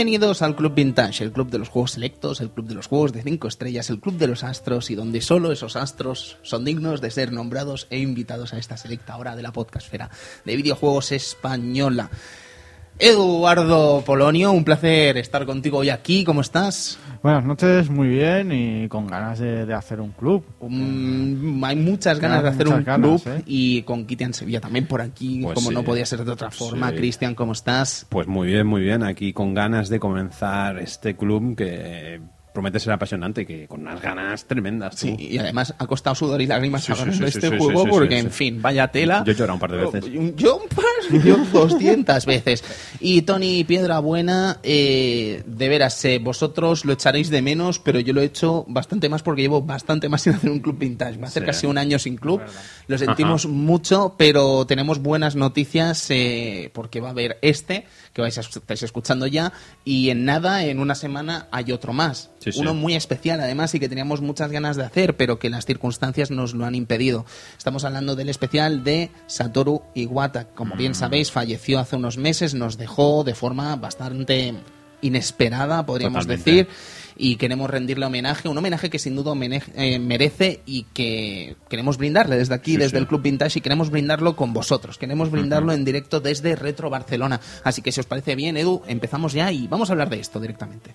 Bienvenidos al Club Vintage, el club de los juegos selectos, el club de los juegos de 5 estrellas, el club de los astros y donde solo esos astros son dignos de ser nombrados e invitados a esta selecta hora de la podcastfera de videojuegos española. Eduardo Polonio, un placer estar contigo hoy aquí. ¿Cómo estás? Buenas noches, muy bien y con ganas de, de hacer un club. Um, hay muchas ganas de hacer un ganas, club ¿eh? y con Kitian Sevilla también por aquí, Pues como sí. no podía ser de otra forma. Sí. Cristian, ¿cómo estás? Pues muy bien, muy bien. Aquí con ganas de comenzar este club que promete ser apasionante, que con unas ganas tremendas. tú. Sí, y además ha costado sudor y lágrimas Sí, sí, sí, este sí, juego sí, sí, porque, sí, en sí. fin, vaya tela. Yo he llorado un par de veces. Yo un par, yo 200 veces. Y Tony Piedra Buena, eh, de veras, eh, vosotros lo echaréis de menos, pero yo lo he hecho bastante más porque llevo bastante más sin hacer un club vintage. Va a hacer Sí. casi un año sin club. Lo sentimos mucho, pero tenemos buenas noticias eh, porque va a haber este, que vais a, estáis escuchando ya, y en nada, en una semana, hay otro más. Sí, sí. Uno muy especial además y que teníamos muchas ganas de hacer, pero que las circunstancias nos lo han impedido. Estamos hablando del especial de Satoru Iwata. Como Mm. bien sabéis, falleció hace unos meses, nos dejó de forma bastante inesperada, podríamos Totalmente. decir, y queremos rendirle homenaje, un homenaje que sin duda eh, merece y que queremos brindarle desde aquí, Sí, desde sí. el Club Vintage, y queremos brindarlo con vosotros, queremos brindarlo en directo desde Retro Barcelona. Así que si os parece bien, Edu, empezamos ya y vamos a hablar de esto directamente.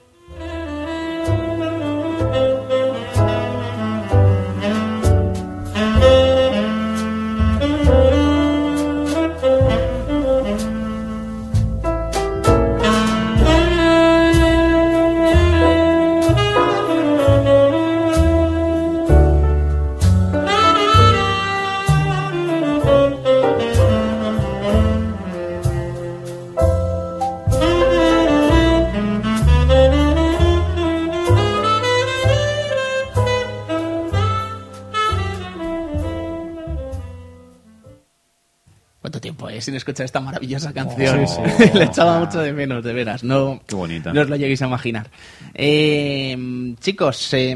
¿Cuánto tiempo es sin escuchar esta maravillosa canción? sí, sí. Le echaba mucho de menos, de veras. No, Qué bonita. no os lo lleguéis a imaginar. Eh, chicos, eh,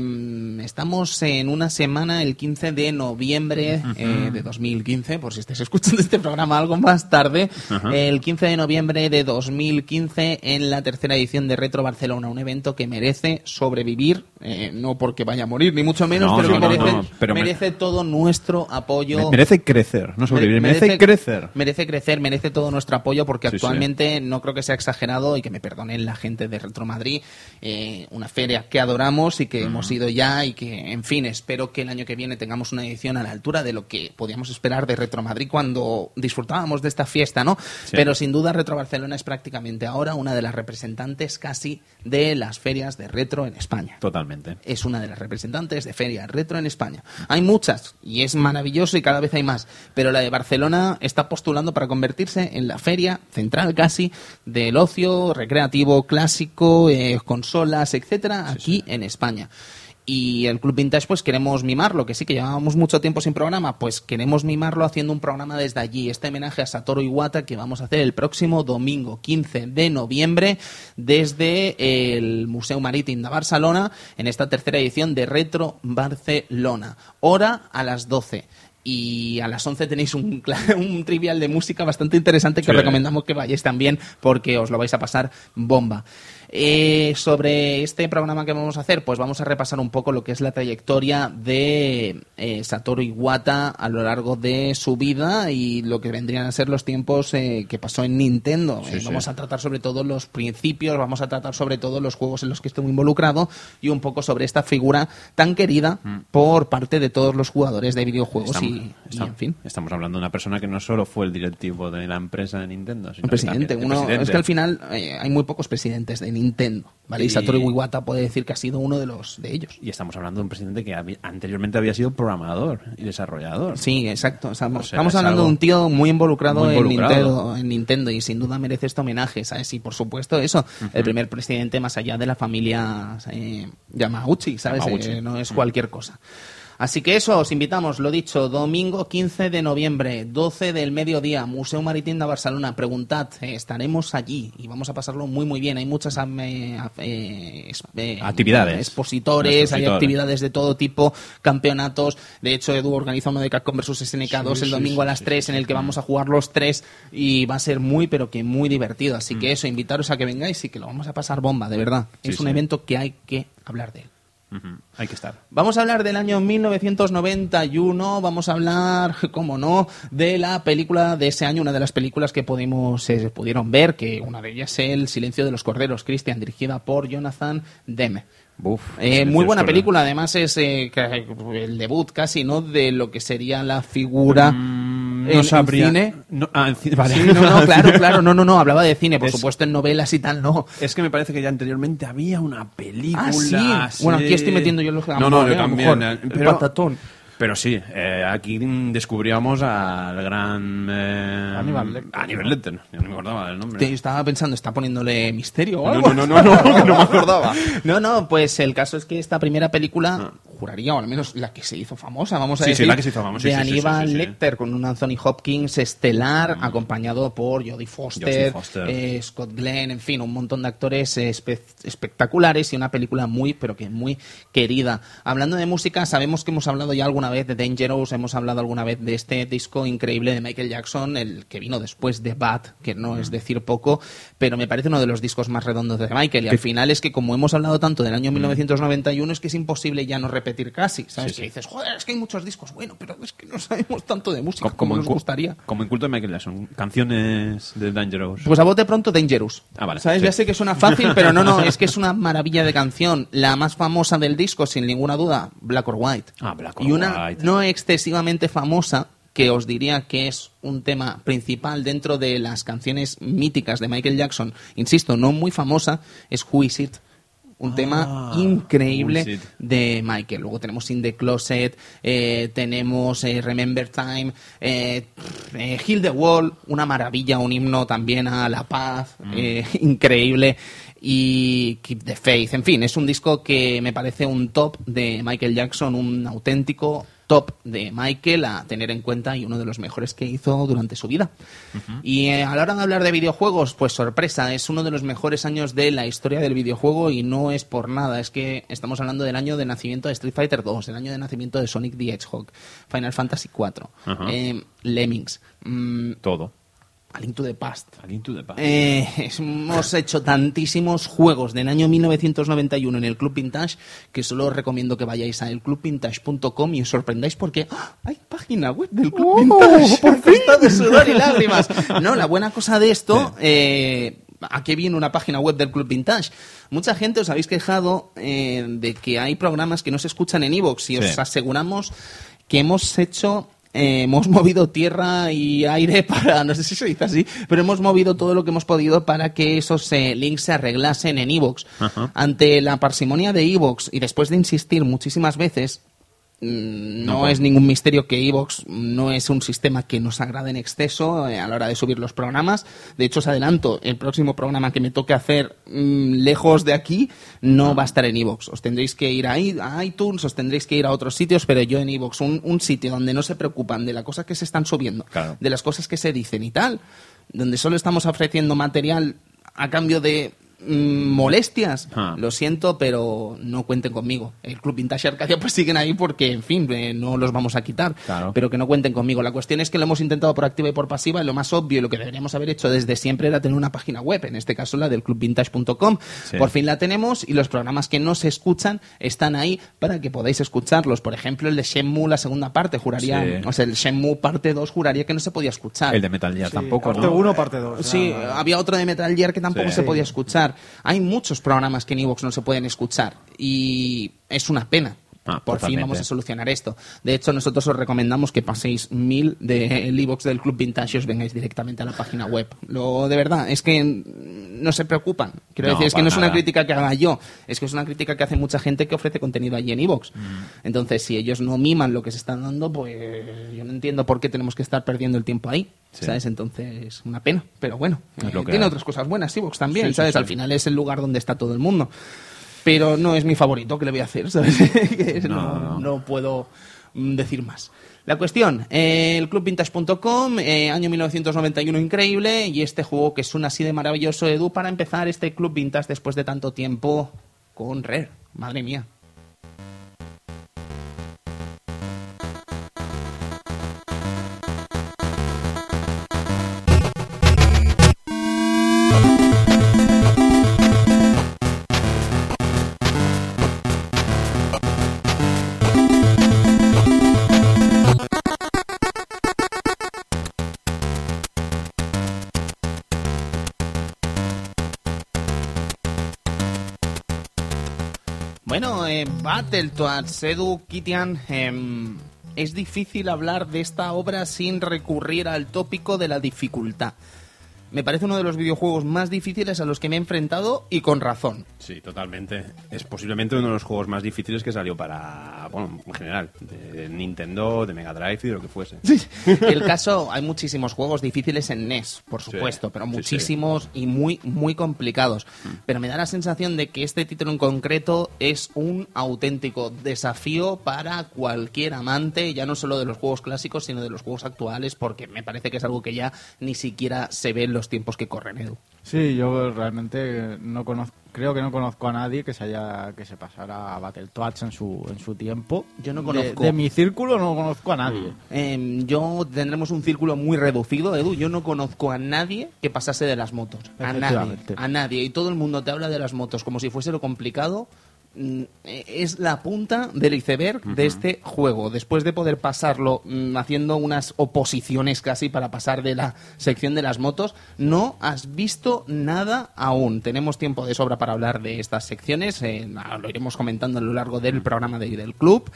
estamos en una semana, el 15 de noviembre eh, de 2015, por si estáis escuchando este programa algo más tarde. El 15 de noviembre de 2015 en la tercera edición de Retro Barcelona, un evento que merece sobrevivir, eh, no porque vaya a morir, ni mucho menos, No, pero no, que merece, no, pero me- merece todo nuestro apoyo. Me- merece crecer, no sobrevivir, Mere- merece, crecer. Merece crecer, merece todo nuestro apoyo porque Sí, actualmente no creo que sea exagerado y que me perdonen la gente de Retro Madrid, eh, una feria que adoramos y que hemos ido ya y que, en fin, espero que el año que viene tengamos una edición a la altura de lo que podíamos esperar de Retro Madrid cuando disfrutábamos de esta fiesta, ¿no? Sí. Pero sin duda Retro Barcelona es prácticamente ahora una de las representantes casi de las ferias de retro en España Totalmente. es una de las representantes de feria retro en España. Hay muchas y es maravilloso y cada vez hay más, pero la de Barcelona está postulando para convertirse en la feria central casi del ocio recreativo clásico, eh, consolas, etcétera, aquí en España. Y el Club Vintage, pues queremos mimarlo, que sí que llevábamos mucho tiempo sin programa, pues queremos mimarlo haciendo un programa desde allí. Este homenaje a Satoru Iwata que vamos a hacer el próximo domingo 15 de noviembre desde el Museo Marítim de Barcelona en esta tercera edición de Retro Barcelona. Hora a las 12. Y a las 11 tenéis un, un trivial de música bastante interesante que Sí. os recomendamos que vayáis también porque os lo vais a pasar bomba. Eh, sobre este programa que vamos a hacer, pues vamos a repasar un poco lo que es la trayectoria de eh, Satoru Iwata a lo largo de su vida y lo que vendrían a ser los tiempos eh, que pasó en Nintendo. Sí, Eh, sí. Vamos a tratar sobre todo los principios, vamos a tratar sobre todo los juegos en los que estuvo involucrado y un poco sobre esta figura tan querida por parte de todos los jugadores de videojuegos Estamos, y, y, estamos- en fin. estamos hablando de una persona que no solo fue el directivo de la empresa de Nintendo, sino Un que presidente, también- el uno, presidente. es que al final eh, hay muy pocos presidentes de Nintendo, ¿vale? Y, Y- Satoru Iwata puede decir que ha sido uno de los de ellos. Y estamos hablando de un presidente que habi- anteriormente había sido programador y desarrollador. Sí, exacto. Estamos, O sea, estamos es hablando de un tío muy involucrado, muy involucrado. En, Nintendo, en Nintendo y sin duda merece este homenaje, ¿sabes? Y por supuesto eso, el primer presidente más allá de la familia eh, Yamauchi, ¿sabes? Yamauchi. Eh, no es cualquier cosa. Así que eso, os invitamos, lo dicho, domingo 15 de noviembre, 12 del mediodía, Museo Maritim de Barcelona. Preguntad, eh, estaremos allí y vamos a pasarlo muy, muy bien. Hay muchas eh, eh, es- Actividades. expositores, hay actividades de todo tipo, campeonatos. De hecho, Edu organiza uno de Capcom vs SNK2 Sí, el sí, domingo a las sí, 3 en el que vamos a jugar los tres y va a ser muy, pero que muy divertido. Así que eso, invitaros a que vengáis y que lo vamos a pasar bomba, de verdad. Es un evento que hay que hablar de él. Hay que estar. Vamos a hablar del año 1991, vamos a hablar, como no, de la película de ese año, una de las películas que pudimos, se pudieron ver, que una de ellas es El silencio de los corderos, Christian, dirigida por Jonathan Demme. Eh, muy buena película, además es eh, el debut casi, ¿no? De lo que sería la figura Mm, no en sabría. cine. No, ah, en cine, vale. Sí, no, no, claro, claro, no, no, no, hablaba de cine, por Es- supuesto en novelas y tal, no. Es que me parece que ya anteriormente había una película. Ah, sí. Bueno, aquí estoy metiendo yo los No, no, yo también. eh, Pero, patatón. Pero sí, eh, aquí descubríamos al gran. Eh, Aníbal Lecter. Aníbal Lecter. Yo no me acordaba del nombre. Te estaba pensando, está poniéndole misterio o No, algo. no, no, no, no, que no me acordaba. No, no, pues el caso es que esta primera película, juraría, o al menos la que se hizo famosa, vamos a Ah. Sí, sí, decir, la que se hizo famosa, de sí, sí, sí, Aníbal sí, sí. Lecter, con un Anthony Hopkins estelar, acompañado por Jodie Foster, eh, Scott Glenn, en fin, un montón de actores eh, espe- espectaculares y una película muy, pero que muy querida. Hablando de música, sabemos que hemos hablado ya alguna vez de Dangerous, hemos hablado alguna vez de este disco increíble de Michael Jackson, el que vino después de Bad, que no es decir poco, pero me parece uno de los discos más redondos de Michael. Y al final es que como hemos hablado tanto del año 1991, es que es imposible ya no repetir casi, ¿sabes? Sí, sí. Que dices, joder, es que hay muchos discos, bueno, pero es que no sabemos tanto de música Co- como, en nos gustaría. Como en culto de Michael Jackson. Canciones de Dangerous. Pues a bote pronto, Dangerous. Ah, vale, ¿Sabes? sí. Ya sé que suena fácil, pero no, no, es que es una maravilla de canción. La más famosa del disco, sin ninguna duda, Black or White. Ah, Black or Y una No excesivamente famosa, que os diría que es un tema principal dentro de las canciones míticas de Michael Jackson. Insisto, no muy famosa, es Who Is It. Un tema Is increíble de Michael. Luego tenemos In the Closet, eh, tenemos eh, Remember Time, eh, eh, Heal the Wall, una maravilla, un himno también a la paz, eh, increíble. Y Keep the Faith, en fin, es un disco que me parece un top de Michael Jackson, un auténtico top de Michael a tener en cuenta y uno de los mejores que hizo durante su vida. Y eh, a la hora de hablar de videojuegos, pues sorpresa, es uno de los mejores años de la historia del videojuego y no es por nada, es que estamos hablando del año de nacimiento de Street Fighter 2, el año de nacimiento de Sonic the Hedgehog, Final Fantasy 4, Ajá. Lemmings, mm, Todo. A Link to the Past. A Link to the Past. Eh, hemos hecho tantísimos juegos del año 1991 en el Club Vintage que solo os recomiendo que vayáis a elclubvintage.com y os sorprendáis porque ¡ah! hay página web del Club Vintage. ¡Por fin! de sudor y lágrimas. No, la buena cosa de esto, eh, ¿a qué viene una página web del Club Vintage? Mucha gente os habéis quejado eh, de que hay programas que no se escuchan en iVoox y os Sí. aseguramos que hemos hecho eh, hemos movido tierra y aire para, no sé si se dice así, pero hemos movido todo lo que hemos podido para que esos eh, links se arreglasen en Evox. Ante la parsimonia de Evox y después de insistir muchísimas veces, no, No, es ningún misterio que Evox no es un sistema que nos agrade en exceso eh, a la hora de subir los programas. De hecho, os adelanto, el próximo programa que me toque hacer mm, lejos de aquí no va a estar en Evox. Os tendréis que ir a iTunes, os tendréis que ir a otros sitios, pero yo en Evox, un, un sitio donde no se preocupan de las cosas que se están subiendo, Claro. de las cosas que se dicen y tal, donde solo estamos ofreciendo material a cambio de mm, molestias, Ah. lo siento, pero no cuenten conmigo. El Club Vintage y Arcadia pues siguen ahí porque, en fin, eh, no los vamos a quitar, Claro. pero que no cuenten conmigo. La cuestión es que lo hemos intentado por activa y por pasiva y lo más obvio y lo que deberíamos haber hecho desde siempre era tener una página web, en este caso la del clubvintage.com. Sí. Por fin la tenemos y los programas que no se escuchan están ahí para que podáis escucharlos. Por ejemplo, el de Shenmue, la segunda parte, juraría, Sí. o sea, el Shenmue parte 2 juraría que no se podía escuchar. El de Metal Gear tampoco, Parte ¿no? 1, parte 2. Sí, había otro de Metal Gear que tampoco Sí. se podía escuchar. Hay muchos programas que en Evox no se pueden escuchar y es una pena. Ah, Por fin vamos a solucionar esto. De hecho, nosotros os recomendamos que paséis mil del iVoox del Club Vintage y os vengáis directamente a la página web. Lo de verdad es que no se preocupan. Quiero No, decir, es que no es una crítica que haga yo, es que es una crítica que hace mucha gente que ofrece contenido allí en iVoox. Mm. Entonces, si ellos no miman lo que se están dando, pues yo no entiendo por qué tenemos que estar perdiendo el tiempo ahí. Sí. ¿Sabes? Entonces, una pena. Pero bueno, eh, tiene hay. otras cosas buenas, iVoox también, sí, ¿sabes? sí. Al final es el lugar donde está todo el mundo. Pero no es mi favorito, ¿qué le voy a hacer? ¿sabes? Que No, no, no. no puedo mm, decir más. La cuestión, eh, el clubvintage.com, eh, año 1991 increíble, y este juego que suena así de maravilloso, Edu, para empezar este Club Vintage después de tanto tiempo con Rare. Madre mía. Battletoads, Edu Kitian, em, es difícil hablar de esta obra sin recurrir al tópico de la dificultad. Me parece uno de los videojuegos más difíciles a los que me he enfrentado y con razón. Sí, totalmente. Es posiblemente uno de los juegos más difíciles que salió para, bueno, en general, de Nintendo, de Mega Drive y de lo que fuese. El caso, hay muchísimos juegos difíciles en NES, por Sí, supuesto, pero sí, Mm. muchísimos y muy, muy complicados. Pero me da la sensación de que este título en concreto es un auténtico desafío para cualquier amante, ya no solo de los juegos clásicos, sino de los juegos actuales, porque me parece que es algo que ya ni siquiera se ve en los tiempos que corren, Edu. Sí, yo realmente no conozco, creo que no conozco a nadie que se haya que se pasara a Battletoads en su en su tiempo. Yo no conozco. De, mi círculo no conozco a nadie. Em, yo tendremos un círculo muy reducido, Edu. Yo no conozco a nadie que pasase de las motos. A nadie. A nadie. Y todo el mundo te habla de las motos como si fuese lo complicado. Mm, Es la punta del iceberg de este juego. Después de poder pasarlo mm, haciendo unas oposiciones casi para pasar de la sección de las motos, no has visto nada aún. Tenemos tiempo de sobra para hablar de estas secciones. eh, lo iremos comentando a lo largo del programa de- del club.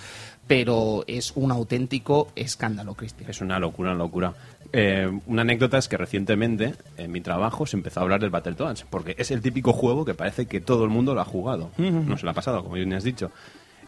Pero es un auténtico escándalo, Cristian. Es una locura, una locura. Eh, una anécdota es que recientemente en mi trabajo se empezó a hablar del Battletoads, porque es el típico juego que parece que todo el mundo lo ha jugado. No se lo ha pasado, como bien has dicho.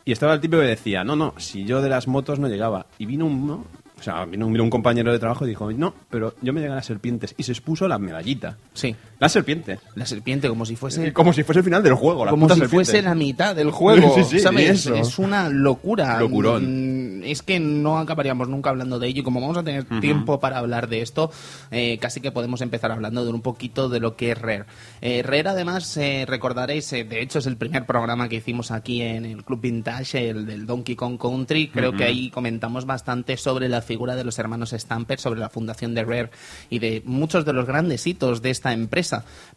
Y estaba el tipo que decía, no, no, si yo de las motos no llegaba. Y vino un, ¿no? o sea, vino vino un compañero de trabajo y dijo, no, pero yo me llegan las serpientes. Y se expuso la medallita. Sí. La serpiente. La serpiente, como si fuese. Como si fuese el final del juego. La como puta si serpiente. fuese la mitad del juego. Sí, sí, ¿sabes? Es una locura. Locurón. Mm, Es que no acabaríamos nunca hablando de ello. Y como vamos a tener tiempo para hablar de esto, eh, casi que podemos empezar hablando de un poquito de lo que es Rare. Eh, Rare, además, eh, recordaréis, eh, de hecho, es el primer programa que hicimos aquí en el Club Vintage, el del Donkey Kong Country. Creo que ahí comentamos bastante sobre la figura de los hermanos Stamper, sobre la fundación de Rare y de muchos de los grandes hitos de esta empresa.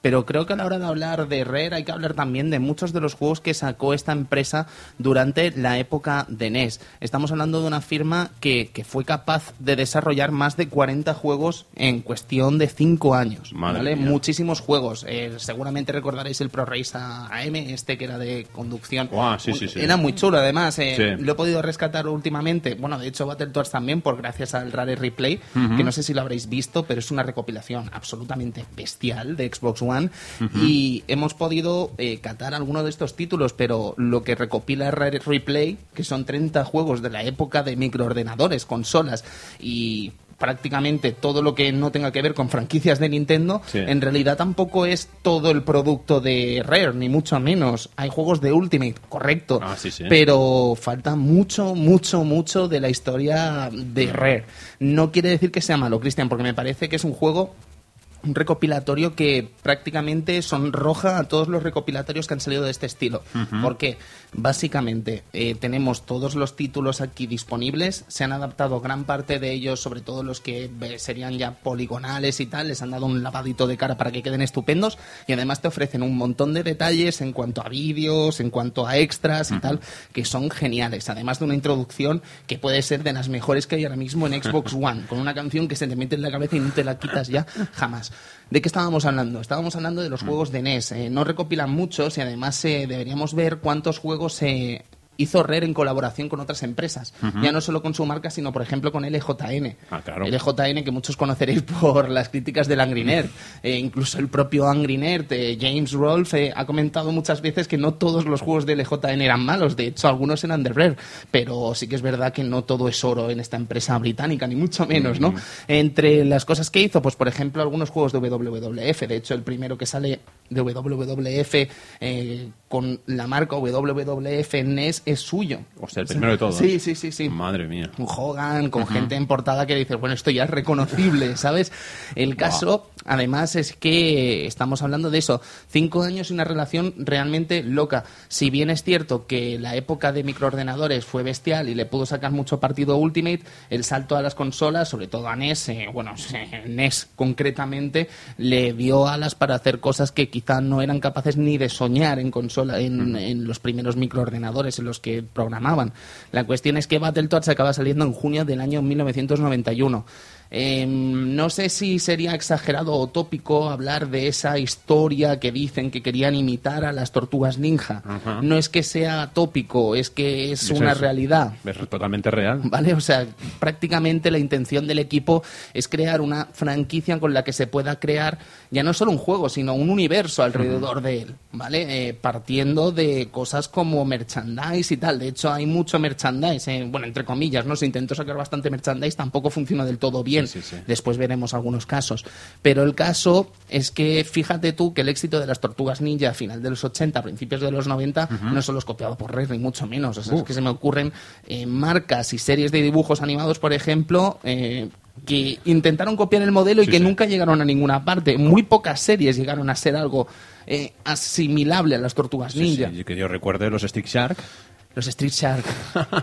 Pero creo que a la hora de hablar de Rare hay que hablar también de muchos de los juegos que sacó esta empresa durante la época de NES. Estamos hablando de una firma que, que fue capaz de desarrollar más de 40 juegos en cuestión de 5 años. ¿vale? Muchísimos juegos. Eh, seguramente recordaréis el Pro Race AM, este que era de conducción. Guau, sí, sí, sí. Era muy chulo, además. eh. Lo he podido rescatar últimamente. Bueno, de hecho, Battletoads también, por gracias al Rare Replay, que no sé si lo habréis visto, pero es una recopilación absolutamente bestial de Xbox One. Y hemos podido eh, catar alguno de estos títulos, pero lo que recopila Rare Replay, que son 30 juegos de la época de microordenadores, consolas y prácticamente todo lo que no tenga que ver con franquicias de Nintendo, Sí. en realidad tampoco es todo el producto de Rare, ni mucho menos. Hay juegos de Ultimate, correcto, Ah, sí, sí. pero falta mucho, mucho, mucho de la historia de Rare. No quiere decir que sea malo, Cristian, porque me parece que es un juego un recopilatorio que prácticamente sonroja a todos los recopilatorios que han salido de este estilo. Porque básicamente eh, tenemos todos los títulos aquí disponibles, se han adaptado gran parte de ellos, sobre todo los que eh, serían ya poligonales y tal, les han dado un lavadito de cara para que queden estupendos y además te ofrecen un montón de detalles en cuanto a vídeos, en cuanto a extras y tal, que son geniales. Además de una introducción que puede ser de las mejores que hay ahora mismo en Xbox One, con una canción que se te mete en la cabeza y no te la quitas ya jamás. ¿De qué estábamos hablando? Estábamos hablando de los juegos de NES. Eh, no recopilan muchos y además eh, deberíamos ver cuántos juegos se hizo Rare en colaboración con otras empresas. Ya no solo con su marca, sino, por ejemplo, con LJN. Ah, claro. LJN, que muchos conoceréis por las críticas del Angry Nerd. Eh, incluso el propio Angry Nerd, eh, James Rolfe, ha comentado muchas veces que no todos los juegos de LJN eran malos. De hecho, algunos eran de Rare. Pero sí que es verdad que no todo es oro en esta empresa británica, ni mucho menos, ¿no? Entre las cosas que hizo, pues, por ejemplo, algunos juegos de WWF. De hecho, el primero que sale de WWF eh, con la marca WWF NES es suyo. O sea, el primero de todos. Sí, sí, sí, sí. Madre mía. Un Hogan, con gente en portada que dices, bueno, esto ya es reconocible, ¿sabes? El caso, además, es que estamos hablando de eso. Cinco años y una relación realmente loca. Si bien es cierto que la época de microordenadores fue bestial y le pudo sacar mucho partido a Ultimate, el salto a las consolas, sobre todo a NES, eh, bueno, NES concretamente, le dio alas para hacer cosas que quizá no eran capaces ni de soñar en consola, en, en los primeros microordenadores en los que programaban. La cuestión es que Battletoads acaba saliendo en junio del año 1991. Eh, no sé si sería exagerado o tópico hablar de esa historia que dicen que querían imitar a las tortugas ninja. Ajá. No es que sea tópico, es que es Eso una es- realidad. Es totalmente real. ¿Vale? O sea, prácticamente la intención del equipo es crear una franquicia con la que se pueda crear ya no solo un juego, sino un universo alrededor de él, ¿vale? Eh, partiendo de cosas como merchandise y tal. De hecho, hay mucho merchandise, eh, bueno, entre comillas, ¿no? Se intentó sacar bastante merchandise, tampoco funcionó del todo bien. Sí, sí, sí. Después veremos algunos casos. Pero el caso es que fíjate tú que el éxito de las tortugas ninja a final de los 80, principios de los 90, no solo es copiado por Rare, ni mucho menos. O sea, es que se me ocurren eh, marcas y series de dibujos animados, por ejemplo, eh, que intentaron copiar el modelo y Sí, que sí. nunca llegaron a ninguna parte. Muy pocas series llegaron a ser algo eh, asimilable a las tortugas ninja. sí, que yo recuerde los Stick Shark. Los Street Shark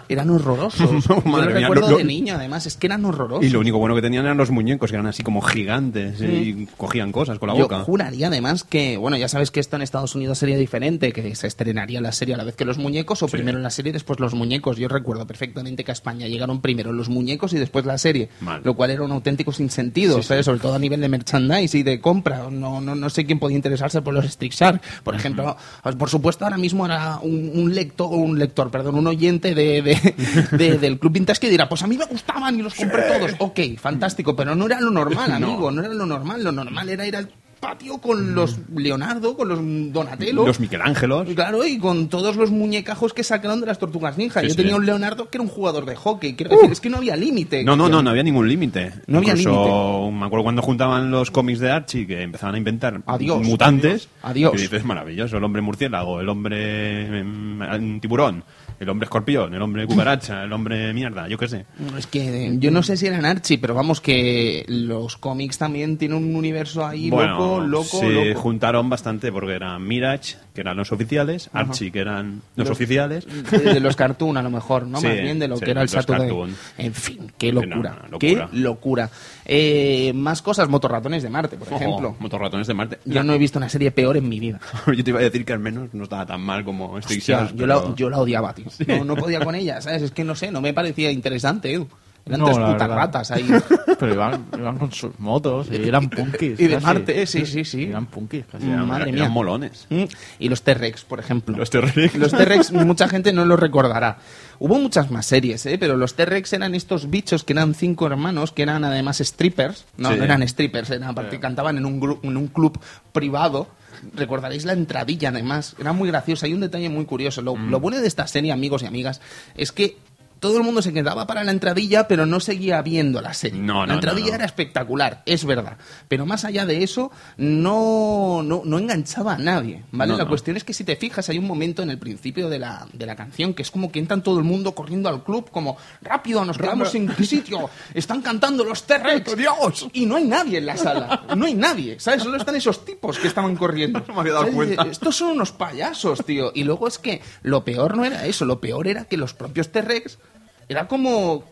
eran horrorosos. Yo Madre mía, recuerdo lo- de niño, además, es que eran horrorosos. Y lo único bueno que tenían eran los muñecos, que eran así como gigantes eh, y cogían cosas con la Yo boca. juraría además que, bueno, ya sabes que esto en Estados Unidos sería diferente, que se estrenaría la serie a la vez que los muñecos, o primero la serie y después los muñecos. Yo recuerdo perfectamente que a España llegaron primero los muñecos y después la serie, Mal. lo cual era un auténtico sinsentido, sobre todo a nivel de merchandise y de compra. No, no, no sé quién podía interesarse por los Street Shark. Por ejemplo, por supuesto, ahora mismo era un, un lector, un lector, perdón, un oyente de, de- de- del Club Vintage que dirá, pues a mí me gustaban y los compré todos. Ok, fantástico, pero no era lo normal, No. amigo, no era lo normal. Lo normal era ir al patio con los Leonardo, con los Donatello. Los Michelangelos. Claro, y con todos los muñecajos que sacaron de las tortugas ninja. Sí, Yo sí. tenía un Leonardo que era un jugador de hockey. Quiero decir, es que no había límite. No, no, no, no había ningún límite. No había Incluso, Me acuerdo cuando juntaban los cómics de Archie que empezaban a inventar Adiós, mutantes. adiós, adiós. Dices, maravilloso, el hombre murciélago, el hombre em, tiburón, el hombre escorpión, el hombre cucaracha, el hombre mierda, yo qué sé. Es que eh, yo no sé si eran Archie, pero vamos que los cómics también tienen un universo ahí loco, loco, se loco. juntaron bastante porque eran Mirage, que eran los oficiales, Archie, que eran los, Los- oficiales. De, de los cartoon a lo mejor, ¿no? Sí, Más bien de lo sí, que era el Saturday. cartoon. En fin, qué no, locura. no, Qué locura. locura. Eh, más cosas, motorratones de Marte, por ejemplo. Motorratones de Marte. Yo no he visto una serie peor en mi vida. Yo te iba a decir que al menos no estaba tan mal como Hostia, yo, la, yo la odiaba, tío. No, no podía con ella, ¿sabes? Es que no sé, no me parecía interesante, Edu. Eran No, tres putas ratas ahí. Pero iban, iban con sus motos y eran punkis. Y de casi. Marte, eh, sí, sí, sí. Eran punkis casi. Eran- Madre eran mía. molones. Mm, Y los T-Rex, por ejemplo. Los T-Rex. Los T-Rex, mucha gente no los recordará. Hubo muchas más series, ¿eh? pero los T-Rex eran estos bichos que eran cinco hermanos, que eran además strippers. No, Sí. no eran strippers, eran, aparte cantaban en un, en un club privado. Recordaréis la entradilla, además. Era muy graciosa. Hay un detalle muy curioso. Lo, Mm. lo bueno de esta serie, amigos y amigas, es que todo el mundo se quedaba para la entradilla, pero no seguía viendo la serie. No, no, la entradilla no, era espectacular, es verdad. Pero más allá de eso, no, no, no enganchaba a nadie, ¿vale? La cuestión es que si te fijas, hay un momento en el principio de la, de la canción que es como que entran todo el mundo corriendo al club, como rápido, nos quedamos sin sitio, están cantando los T-Rex, Dios, y no hay nadie en la sala, no hay nadie, ¿sabes? Solo están esos tipos que estaban corriendo. No me había dado cuenta. Estos son unos payasos, tío. Y luego es que lo peor no era eso, lo peor era que los propios T-Rex era como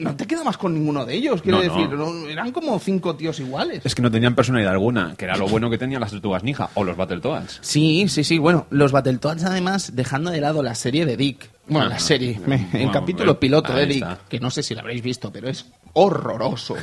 no te quedabas con ninguno de ellos, quiero No, decir, no, eran como cinco tíos iguales. Es que no tenían personalidad alguna, que era lo bueno que tenían las tortugas ninja o los Battletoads. Sí, sí, sí. Bueno, los Battletoads, además, dejando de lado la serie de Dick. Bueno, Ah, la serie, me- el bueno, capítulo eh, piloto de Dick, está. que no sé si lo habréis visto, pero es horroroso.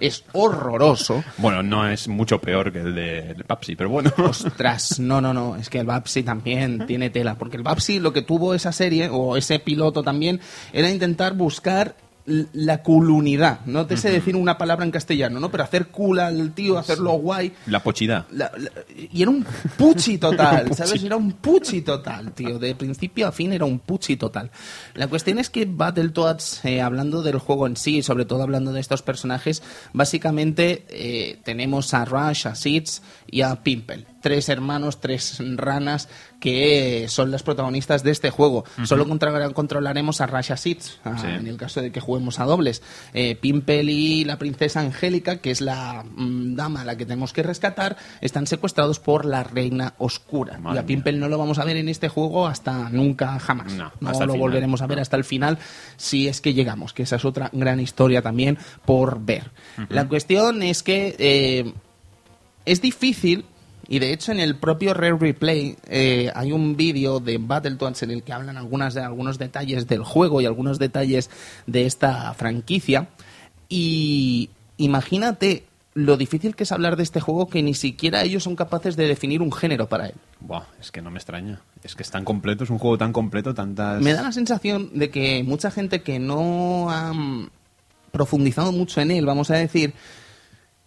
Es horroroso. Bueno, no es mucho peor que el de Papsi, pero bueno. Ostras, no, no, no, es que el Babsi también tiene tela, porque el Babsi lo que tuvo esa serie, o ese piloto también, era intentar buscar la culunidad. No te sé decir una palabra en castellano, ¿no? Pero hacer cool al tío, hacerlo guay. La pochidad. La- la- y era un puchi total, ¿sabes? Era un puchi total, tío. De principio a fin era un puchi total. La cuestión es que Battletoads, eh, hablando del juego en sí, y sobre todo hablando de estos personajes, básicamente eh, tenemos a Rush, a Seeds y a Pimple. Tres hermanos, tres ranas que son las protagonistas de este juego. Solo contra- controlaremos a Rush y a Seeds, a- Sí. en el caso de que juguemos a dobles. Eh, Pimple y la princesa Angélica, que es la mm, dama a la que tenemos que rescatar, están secuestrados por la reina oscura. Madre y a Pimple no lo vamos a ver en este juego hasta nunca jamás. No, No, lo volveremos a ver hasta el final si es que llegamos, que esa es otra gran historia también por ver. La cuestión es que eh, es difícil y de hecho en el propio Rare Replay eh, hay un vídeo de Battletoads en el que hablan algunas de algunos detalles del juego y algunos detalles de esta franquicia y imagínate lo difícil que es hablar de este juego que ni siquiera ellos son capaces de definir un género para él. Buah, es que no me extraña. Es que es tan completo, es un juego tan completo, tantas... Me da la sensación de que mucha gente que no ha mm, profundizado mucho en él, vamos a decir,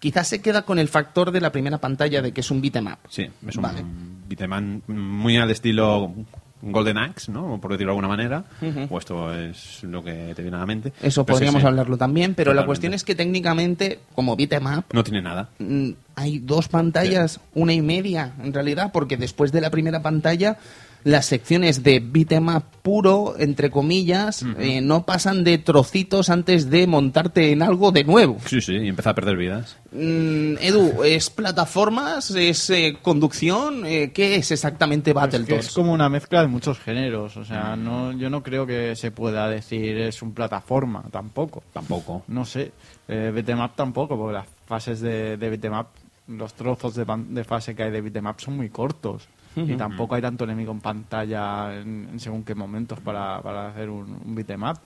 quizás se queda con el factor de la primera pantalla de que es un beat'em up. Sí, es un Vale. beat'em up muy al estilo Golden Axe, ¿no? Por decirlo de alguna manera. Ujú. O esto es lo que te viene a la mente. Eso Pero podríamos sí. hablarlo también, pero la cuestión es que técnicamente, como beat'em up, No tiene nada. mm, hay dos pantallas, una y media en realidad, porque después de la primera pantalla las secciones de beat'em up puro, entre comillas, eh, no pasan de trocitos antes de montarte en algo de nuevo. Sí, sí, y empieza a perder vidas. Mm, Edu, ¿es plataformas? ¿Es eh, conducción? Eh, ¿Qué es exactamente Es, que Battletoads? es como una mezcla de muchos géneros. O sea, no, yo no creo que se pueda decir es un plataforma, tampoco. Tampoco. No sé. Eh, beat'em up tampoco, porque las fases de, de beat'em up, los trozos de, pan- de fase que hay de beat'em up son muy cortos. Y tampoco hay tanto enemigo en pantalla en, en según qué momentos para, para hacer un, un beat'em up.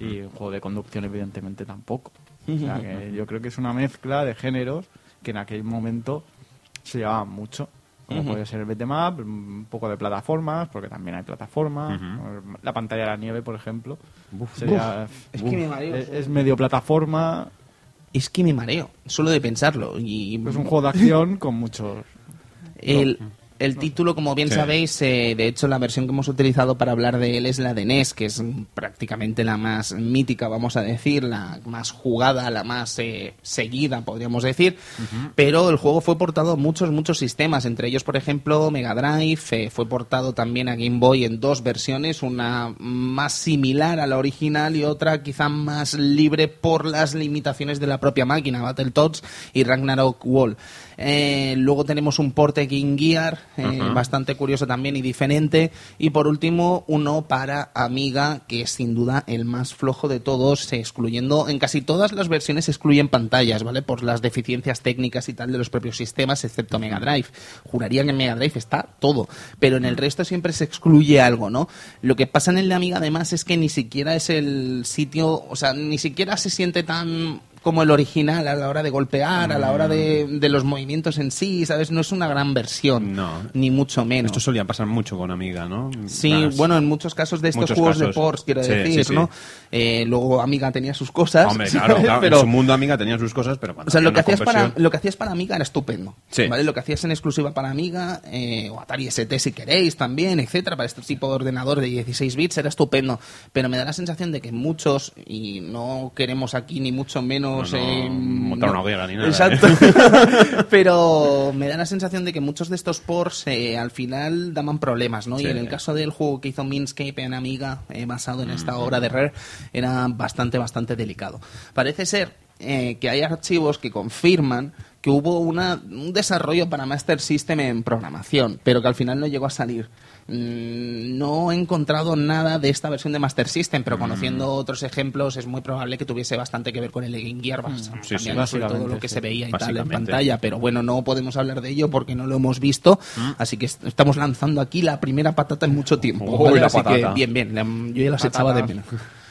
Y un juego de conducción, evidentemente, tampoco. O sea, que yo creo que es una mezcla de géneros que en aquel momento se llevaban mucho. Como puede ser el beat'em up, un poco de plataformas, porque también hay plataformas. La pantalla de la nieve, por ejemplo. sería- Es que me mareo. es, es medio plataforma. Es que me mareo, solo de pensarlo. Y Es un juego de acción con muchos. el, el título, como bien Sí. sabéis, eh, de hecho la versión que hemos utilizado para hablar de él es la de NES, que es prácticamente la más mítica, vamos a decir, la más jugada, la más eh, seguida, podríamos decir. Pero el juego fue portado a muchos, muchos sistemas, entre ellos, por ejemplo, Mega Drive, eh, fue portado también a Game Boy en dos versiones, una más similar a la original y otra quizá más libre por las limitaciones de la propia máquina, Battletoads y Ragnarok Wall. Eh, luego tenemos un porte Game Gear, eh, bastante curioso también y diferente. Y por último, uno para Amiga, que es sin duda el más flojo de todos, excluyendo, en casi todas las versiones se excluyen pantallas, ¿vale? Por las deficiencias técnicas y tal de los propios sistemas, excepto Mega Drive. Juraría que en Mega Drive está todo, pero en el resto siempre se excluye algo, ¿no? Lo que pasa en el de Amiga además es que ni siquiera es el sitio, o sea, ni siquiera se siente tan como el original a la hora de golpear, a la hora de, de los movimientos en sí, ¿sabes? No es una gran versión, No. ni mucho menos. Esto solía pasar mucho con Amiga, ¿no? Sí, bueno, en muchos casos de estos Muchos juegos de ports, quiero Sí, decir, sí, sí. ¿no? Eh, luego Amiga tenía sus cosas, Hombre, claro, claro. pero En su mundo Amiga tenía sus cosas, pero cuando o sea, lo que, hacías para, lo que hacías para Amiga era estupendo. Sí. ¿vale? Lo que hacías en exclusiva para Amiga, eh, o Atari ST si queréis también, etcétera, para este tipo de ordenador de 16 bits era estupendo. Pero me da la sensación de que muchos, y no queremos aquí ni mucho menos. No, no, eh, montar una hoguera ni nada, Exacto. Pero me da la sensación de que muchos de estos ports eh, al final daban problemas, ¿no? Sí. Y en el caso del juego que hizo Minscape en Amiga, eh, basado en esta obra de Rare, era bastante, bastante delicado. Parece ser eh, que hay archivos que confirman que hubo una, un desarrollo para Master System en programación, pero que al final no llegó a salir. Mm, No he encontrado nada de esta versión de Master System, pero conociendo otros ejemplos es muy probable que tuviese bastante que ver con el Game Gear, bas- Sí, sí. sobre todo lo que sí. se veía y tal en pantalla, pero bueno, no podemos hablar de ello porque no lo hemos visto, así que est- estamos lanzando aquí la primera patata en mucho tiempo. Uy, ¿vale? la Así que patata. bien, bien, la- yo ya las echaba de menos.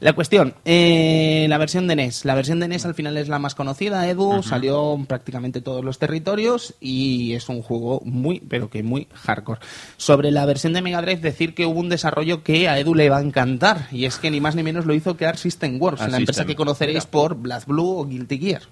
La cuestión, eh, la versión de NES. La versión de NES al final es la más conocida, Edu, salió en prácticamente todos los territorios y es un juego muy, pero que muy hardcore. Sobre la versión de Mega Drive, decir que hubo un desarrollo que a Edu le va a encantar y es que ni más ni menos lo hizo que Art System Works, Art la empresa que conoceréis por Blast Blue o Guilty Gear.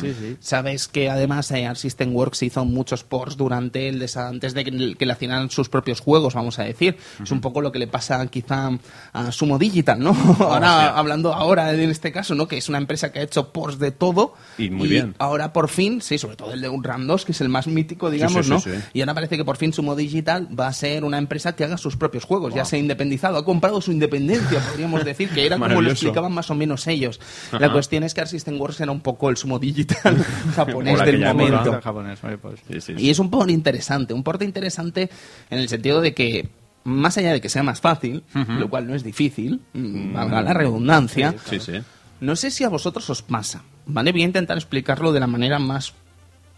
Sí, sí. Sabes que además eh, Art System Works hizo muchos ports durante el antes de que, que le hicieran sus propios juegos, vamos a decir. Es un poco lo que le pasa quizá a Sumo Digital, ¿no? ahora sí. hablando ahora en este caso, ¿no? Que es una empresa que ha hecho ports de todo Y muy bien. Ahora por fin, sí, sobre todo el de Unram 2, que es el más mítico, digamos, sí, ¿no? sí. Y ahora parece que por fin Sumo Digital va a ser una empresa que haga sus propios juegos. Ya se ha independizado, ha comprado su independencia, podríamos decir, que era como lo explicaban más o menos ellos. La cuestión es que Art System Works era un poco el Sumo Digital japonés Por del momento. Japonés, pues. Sí, sí, Y es un porte interesante, un porte interesante en el sentido de que, más allá de que sea más fácil, lo cual no es difícil, mm, valga la redundancia, Sí, sí. no sé si a vosotros os pasa, ¿vale? Voy a intentar explicarlo de la manera más,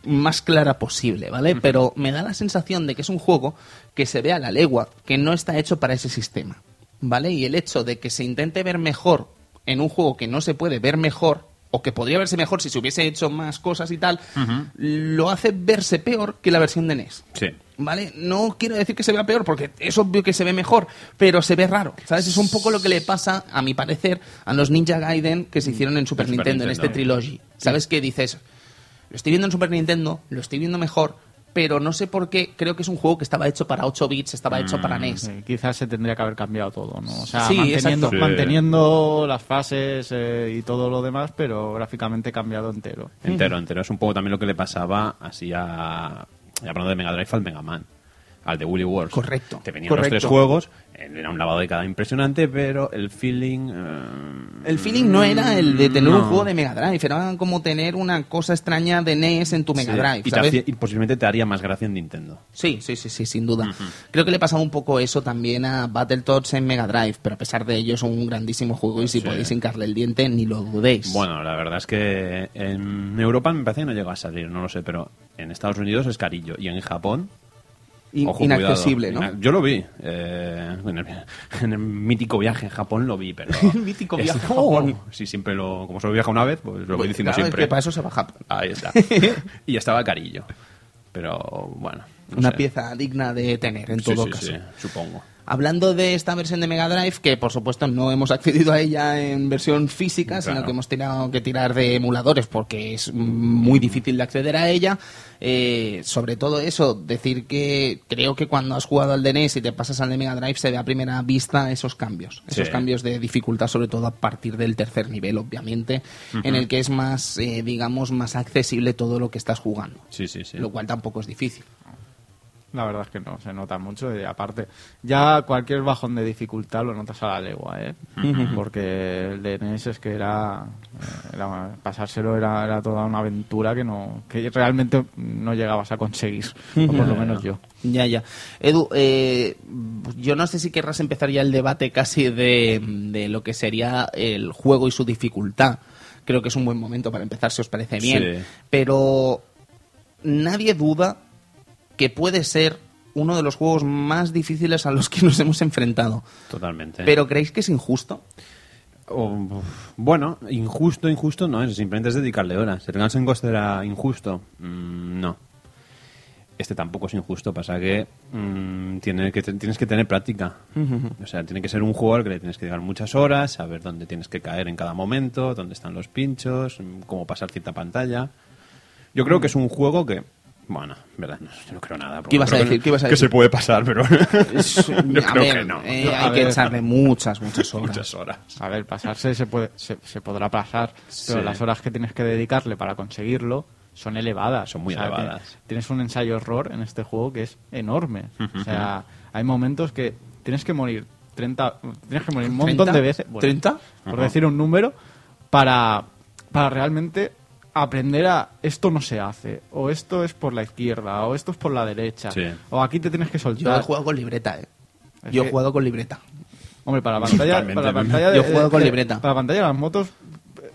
más clara posible, ¿vale? Pero me da la sensación de que es un juego que se ve a la legua, que no está hecho para ese sistema, ¿vale? Y el hecho de que se intente ver mejor en un juego que no se puede ver mejor, o que podría verse mejor si se hubiese hecho más cosas y tal, lo hace verse peor que la versión de NES. Sí. ¿Vale? No quiero decir que se vea peor, porque es obvio que se ve mejor, pero se ve raro. ¿Sabes? Es un poco lo que le pasa, a mi parecer, a los Ninja Gaiden que se hicieron en Super, Super Nintendo, en este trilogy. ¿Sabes qué dices? Lo estoy viendo en Super Nintendo, lo estoy viendo mejor, pero no sé por qué creo que es un juego que estaba hecho para 8 bits, estaba hecho para NES. Sí, quizás se tendría que haber cambiado todo, ¿no? O sea, Sí, manteniendo. Sí. manteniendo las fases eh, y todo lo demás, pero gráficamente cambiado entero. Entero, entero. Es un poco también lo que le pasaba así a. hablando de Mega Drive al Mega Man. Al de Willy Wars. Correcto, Te venían correcto. los tres juegos. Eh, Era un lavado de cada impresionante, pero el feeling. eh, El feeling no era el de tener un juego de Mega Drive, era como tener una cosa extraña de NES en tu Mega sí, Drive. y, te ¿sabes? hacía- y posiblemente te haría más gracia en Nintendo. Sí, sí, sí, sí, sin duda. Creo que le pasaba un poco eso también a Battletoads en Mega Drive, pero a pesar de ello es un grandísimo juego y si Sí. podéis hincarle el diente, ni lo dudéis. Bueno, la verdad es que en Europa me parece que no llegó a salir, no lo sé, pero en Estados Unidos es carillo. Y en Japón. In- ojo, inaccesible, cuidado. ¿no? Yo lo vi. eh, en, el, en el mítico viaje en Japón lo vi, pero. El mítico Es- viaje a Japón. Sí, siempre lo. Como solo viaja una vez, pues lo voy Pues, diciendo claro, es siempre. que para eso se va a Japón. Ahí está. y estaba carillo. Pero bueno. no Una sé. pieza digna de tener, en Sí, todo sí, caso. sí, supongo. Hablando de esta versión de Mega Drive, que por supuesto no hemos accedido a ella en versión física, sino que hemos tenido que tirar de emuladores porque es muy difícil de acceder a ella. Eh, sobre todo eso, decir que creo que cuando has jugado al de NES y te pasas al de Mega Drive se ve a primera vista esos cambios. Esos Sí. cambios de dificultad, sobre todo a partir del tercer nivel, obviamente, en el que es más, eh, digamos, más accesible todo lo que estás jugando. Sí, sí, sí. Lo cual tampoco es difícil. La verdad es que no, se nota mucho. Y aparte, ya cualquier bajón de dificultad lo notas a la legua, ¿eh? Porque el de NES es que era, eh, era- pasárselo era, era toda una aventura que no que realmente no llegabas a conseguir, o por lo menos yo. Ya, ya. Edu, eh, yo no sé si querrás empezar ya el debate casi de, de lo que sería el juego y su dificultad. Creo que es un buen momento para empezar, si os parece bien. Sí. Pero nadie duda que puede ser uno de los juegos más difíciles a los que nos hemos enfrentado. Totalmente. ¿Pero creéis que es injusto? O, bueno, injusto, injusto no es, simplemente es dedicarle horas. ¿El Guns N' Ghosts era injusto? Mm, no. Este tampoco es injusto, pasa que, mm, tiene que te- tienes que tener práctica. O sea, tiene que ser un juego al que le tienes que dedicar muchas horas, saber dónde tienes que caer en cada momento, dónde están los pinchos, mm, cómo pasar cierta pantalla. Yo creo que es un juego que, bueno, en verdad, no, yo no creo nada. ¿Qué ibas a decir? que- ¿Qué ibas a que decir? se puede pasar, pero Es- yo a creo ver, que no. eh, hay que echarle muchas, muchas horas. Muchas horas. A ver, pasarse se, puede, se, se podrá pasar, pero Sí. las horas que tienes que dedicarle para conseguirlo son elevadas. Son muy O sea, elevadas. Tienes un ensayo-error en este juego que es enorme. O sea, hay momentos que tienes que morir 30, tienes que morir un montón ¿30? de veces. bueno, ¿30? Por decir un número, para, para realmente aprender a esto no se hace, o esto es por la izquierda, o esto es por la derecha, Sí. o aquí te tienes que Yo he soltar. jugado con libreta, ¿eh? Es Yo he que- jugado con libreta. Hombre, para la pantalla, Totalmente. para la pantalla de, Yo he jugado con libreta. Para la pantalla de las motos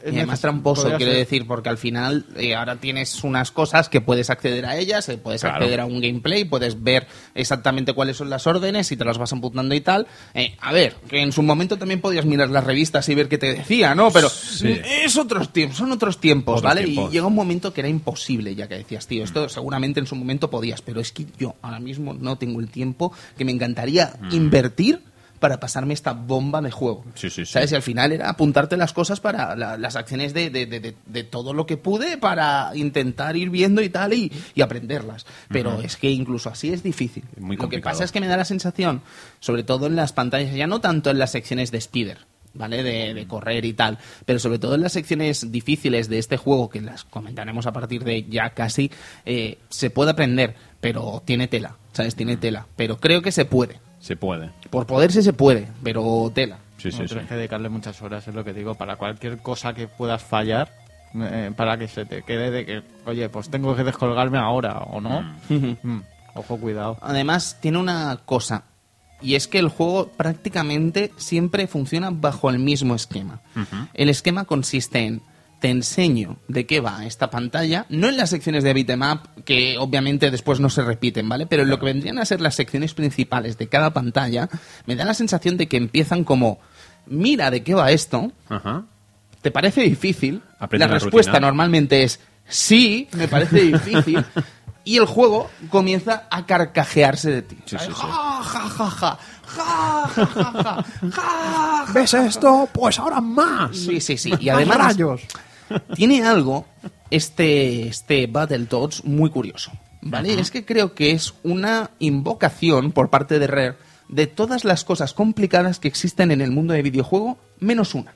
y además tramposo, quiero ser. decir, porque al final eh, ahora tienes unas cosas que puedes acceder a ellas, eh, puedes Claro. acceder a un gameplay, puedes ver exactamente cuáles son las órdenes y te las vas apuntando y tal. Eh, a ver, que en su momento también podías mirar las revistas y ver qué te decía, ¿no? Pero Sí. es otros tiempos, son otros tiempos, Otros ¿vale? tiempos. Y llega un momento que era imposible, ya que decías, tío, esto seguramente en su momento podías, pero es que yo ahora mismo no tengo el tiempo que me encantaría invertir para pasarme esta bomba de juego. Sí, sí, sí. ¿Sabes? Y al final era apuntarte las cosas para la- las acciones de, de- de- de- de todo lo que pude para intentar ir viendo y tal y, y aprenderlas. Pero es que incluso así es difícil. Muy lo que pasa es que me da la sensación, sobre todo en las pantallas, ya no tanto en las secciones de speeder. ¿Vale? De, de correr y tal. Pero sobre todo en las secciones difíciles de este juego, que las comentaremos a partir de ya casi, eh, se puede aprender, pero tiene tela. ¿Sabes? Tiene tela. Pero creo que se puede. Se puede. Por poderse se puede, pero tela. Sí, sí, No, sí. tienes que dedicarle muchas horas, es lo que digo, para cualquier cosa que puedas fallar, eh, para que se te quede de que, oye, pues tengo que descolgarme ahora, o no. Mm, Ojo, cuidado. Además, tiene una cosa. Y es que el juego prácticamente siempre funciona bajo el mismo esquema. El esquema consiste en enseño de qué va esta pantalla, no en las secciones de bitmap, que obviamente después no se repiten, ¿vale? Pero en lo que vendrían a ser las secciones principales de cada pantalla, me da la sensación de que empiezan como, mira de qué va esto, ¿te parece difícil? La respuesta normalmente es, sí, me parece difícil. y el juego comienza a carcajearse de ti. Sí, sí, sí. Ja, ja, ja, ja, ¿Ves esto? Pues ahora más. Sí, sí, sí. Y además, rayos tiene algo este, este Battletoads muy curioso. ¿Vale? Es que creo que es una invocación por parte de Rare de todas las cosas complicadas que existen en el mundo de videojuego, menos una.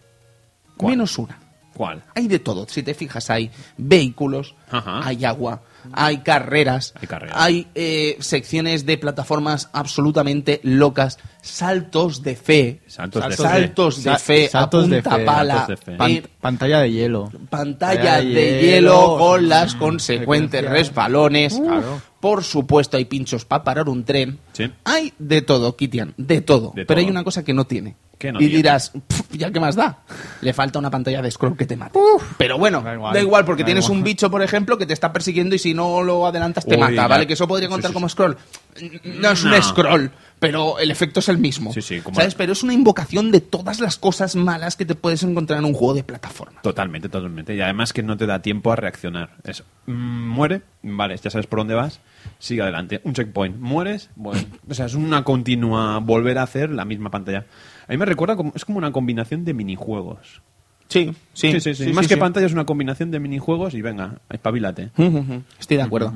¿Cuál? Menos una. ¿Cuál? Hay de todo. Si te fijas, hay vehículos, Ajá. hay agua, hay carreras, Hay carreras. hay, eh, secciones de plataformas absolutamente locas, saltos de fe, Saltos de fe. saltos de Sa- fe, saltos a de punta fe, pala, de fe. Pan- eh, pantalla de hielo. pantalla de hielo con las consecuentes resbalones. Claro. Por supuesto, hay pinchos para parar un tren. Sí. Hay de todo, Kitian, de todo. De Pero todo. hay una cosa que no tiene. ¿Qué no y tiene? dirás, "Pf, ¿ya qué más da? Le falta una pantalla de scroll que te mate. Pero bueno, Da da igual, porque da tienes igual. un bicho, por ejemplo, que te está persiguiendo y si no lo adelantas te Uy, mata, ya. ¿vale? Que eso podría contar sí, como scroll. No es un No. scroll, pero el efecto es el mismo. Sí, sí, como- ¿Sabes? Pero es una invocación de todas las cosas malas que te puedes encontrar en un juego de plataforma. Totalmente, totalmente. Y además que no te da tiempo a reaccionar. Eso. Mm, muere, vale, ya sabes por dónde vas, sigue adelante. Un checkpoint, mueres, bueno. O sea, es una continua volver a hacer la misma pantalla. A mí me recuerda como, es como una combinación de minijuegos. Sí, sí. Sí, sí, sí. Más que pantalla es una combinación de minijuegos y venga, espabilate. Estoy de acuerdo.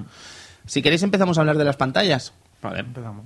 Si queréis empezamos a hablar de las pantallas. Vale. Empezamos.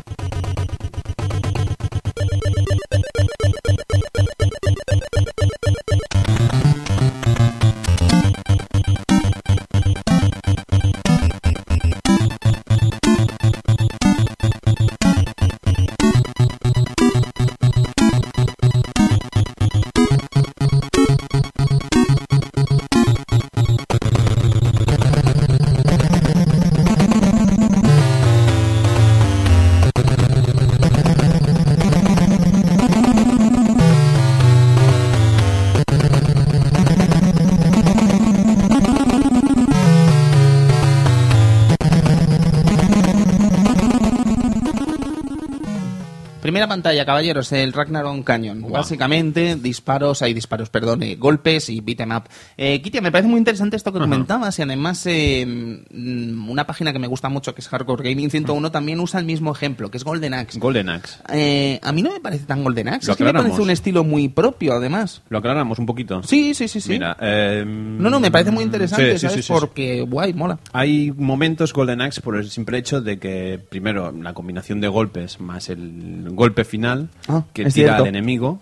pantalla, caballeros, el Ragnarok Canyon. Básicamente, disparos, hay disparos, perdón, eh, golpes y beat 'em up. Eh, Kitia, me parece muy interesante esto que comentabas y además eh, mm, una página que me gusta mucho, que es Hardcore Gaming 101, también usa el mismo ejemplo, que es Golden Axe. Golden Axe. Eh, a mí no me parece tan Golden Axe, Lo es que me parece un estilo muy propio, además. ¿Lo aclaramos un poquito? Sí, sí, sí, sí. Mira, eh, no, no, me parece muy interesante, sí, ¿sabes? sí, sí, sí. Porque, guay, mola. Hay momentos Golden Axe por el simple hecho de que, primero, la combinación de golpes más el golpe final Ah, que tira cierto. al enemigo.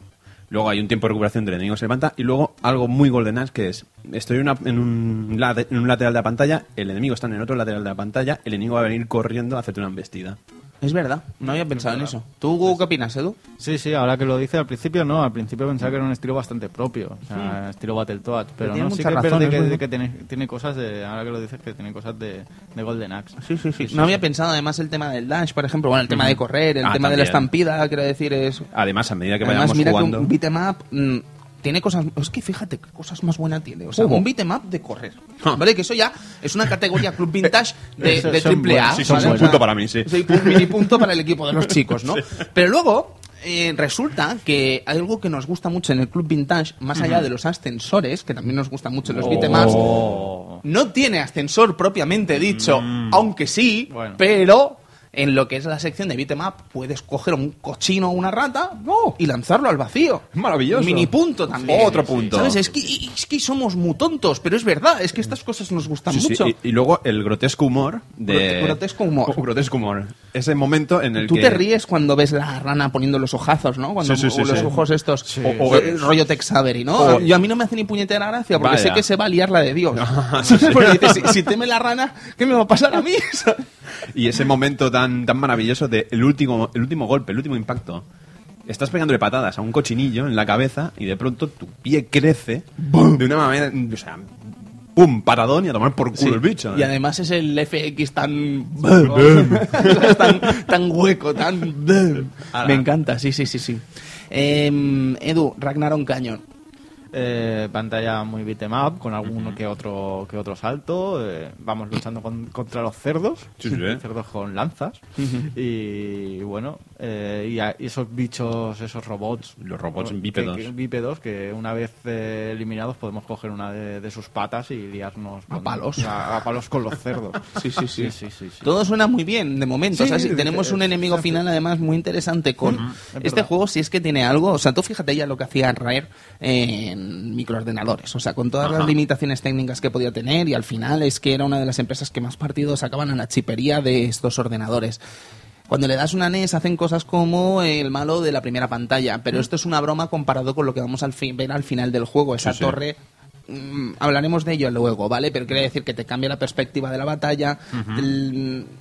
Luego hay un tiempo de recuperación del enemigo se levanta. Y luego algo muy Golden Axe que es: estoy en, una- en un, lade- en un lateral de la pantalla, el enemigo está en el otro lateral de la pantalla, el enemigo va a venir corriendo a hacerte una embestida. Es verdad, no había pensado en eso. ¿Tú qué opinas, Edu? Sí, sí, ahora que lo dice, al principio no, al principio pensaba que era un estilo bastante propio, o sea, estilo Battletoads, pero tiene no, sí que razón, es que, tiene, tiene cosas de, ahora que lo dices, que tiene cosas de, de Golden Axe. Sí, sí, sí. No había pensado además el tema del dash, por ejemplo, bueno, el tema de correr, el Ah, tema de la estampida, quiero decir, es... Además, a medida que Además, vayamos mira jugando. que un beat'em up, mm, tiene cosas. Es que fíjate qué cosas más buenas tiene. O sea, un beat'em up de correr. Ah. ¿Vale? Que eso ya es una categoría club vintage de, de triple A. sí, son ¿vale? un punto para mí, sí. Sí, un mini punto para el equipo de los chicos, ¿no? Pero luego. eh, resulta que hay algo que nos gusta mucho en el club vintage, más allá de los ascensores, que también nos gusta mucho en los ups, Oh. no tiene ascensor propiamente dicho, aunque sí, Bueno. pero en lo que es la sección de beat'em up puedes coger un cochino o una rata y lanzarlo al vacío. Maravilloso. Mini punto también. Otro punto. ¿Sabes? Es que, es que somos muy tontos, pero es verdad, es que estas cosas nos gustan Sí, sí, mucho. Y, y luego el grotesco humor de... Grote- grotesco humor. Oh, grotesco humor. Ese momento en el Tú que... te ríes cuando ves la rana poniendo los ojazos, ¿no? Cuando Sí, o los ojos estos, Sí. o, o el rollo Tex Avery, ¿no? O- Yo a mí no me hace ni puñetera gracia porque Vaya. sé que se va a liar la de Dios. Porque dices, si, si teme la rana, ¿qué me va a pasar a mí? Y ese momento tan, tan maravilloso de el último, el último golpe, el último impacto. Estás pegándole patadas a un cochinillo en la cabeza y de pronto tu pie crece de una manera... O sea, ¡pum! Paradón y a tomar por culo Sí. el bicho. Y ¿eh? además es el FX tan. tan, tan hueco, tan. Me encanta, sí, sí, sí, sí. Em, Edu, Ragnarok Canyon. Eh, pantalla muy beat'em up, con alguno que otro que otro salto. eh, vamos luchando con- contra los cerdos, Sí, sí. cerdos con lanzas. Y bueno, eh, y, a- y esos bichos, esos robots. Los robots que- bípedos. que- bípedos que una vez eh, eliminados podemos coger una de, de sus patas y liarnos A palos. A, a palos con los cerdos. Sí, sí, sí. sí, sí, sí. Todo suena muy bien de momento. Sí, o sea, si tenemos un enemigo final además muy interesante con es este juego, si es que tiene algo. O sea, tú fíjate ya lo que hacía Rare en microordenadores. O sea, con todas las limitaciones técnicas que podía tener y al final es que era una de las empresas que más partidos sacaban a la chipería de estos ordenadores. Cuando le das una NES hacen cosas como el malo de la primera pantalla, pero esto es una broma comparado con lo que vamos a ver al final del juego, esa Sí, sí. Torre mm, hablaremos de ello luego, ¿vale? Pero quiere decir que te cambia la perspectiva de la batalla,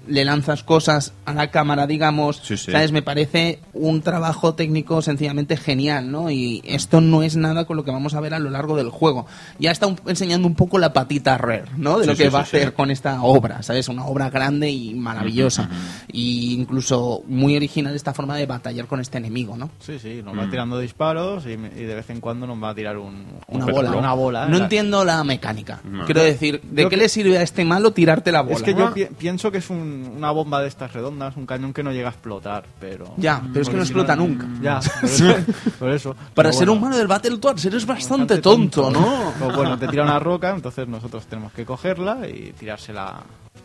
le lanzas cosas a la cámara, digamos, Sí, sí. ¿sabes? Me parece un trabajo técnico sencillamente genial, ¿no? Y esto no es nada con lo que vamos a ver a lo largo del juego. Ya está un- enseñando un poco la patita Rare, ¿no? De Sí, lo que va a hacer con esta obra, ¿sabes? Una obra grande y maravillosa. Y incluso muy original esta forma de batallar con este enemigo, ¿no? Sí, sí, nos va tirando disparos y, y de vez en cuando nos va a tirar un, Una un- bola. Una bola. No La- entiendo la mecánica. No. Quiero decir, ¿de Yo qué que- le sirve a este malo tirarte la bola? Es que yo pi- pienso que es un- una bomba de estas redondas, un cañón que no llega a explotar, pero... Ya, pero es que no si explota nunca. Ya, por eso. por eso. Para ser un malo del Battletoads eres bastante tonto, ¿no? Pues bueno, te tira una roca, entonces nosotros tenemos que cogerla y tirársela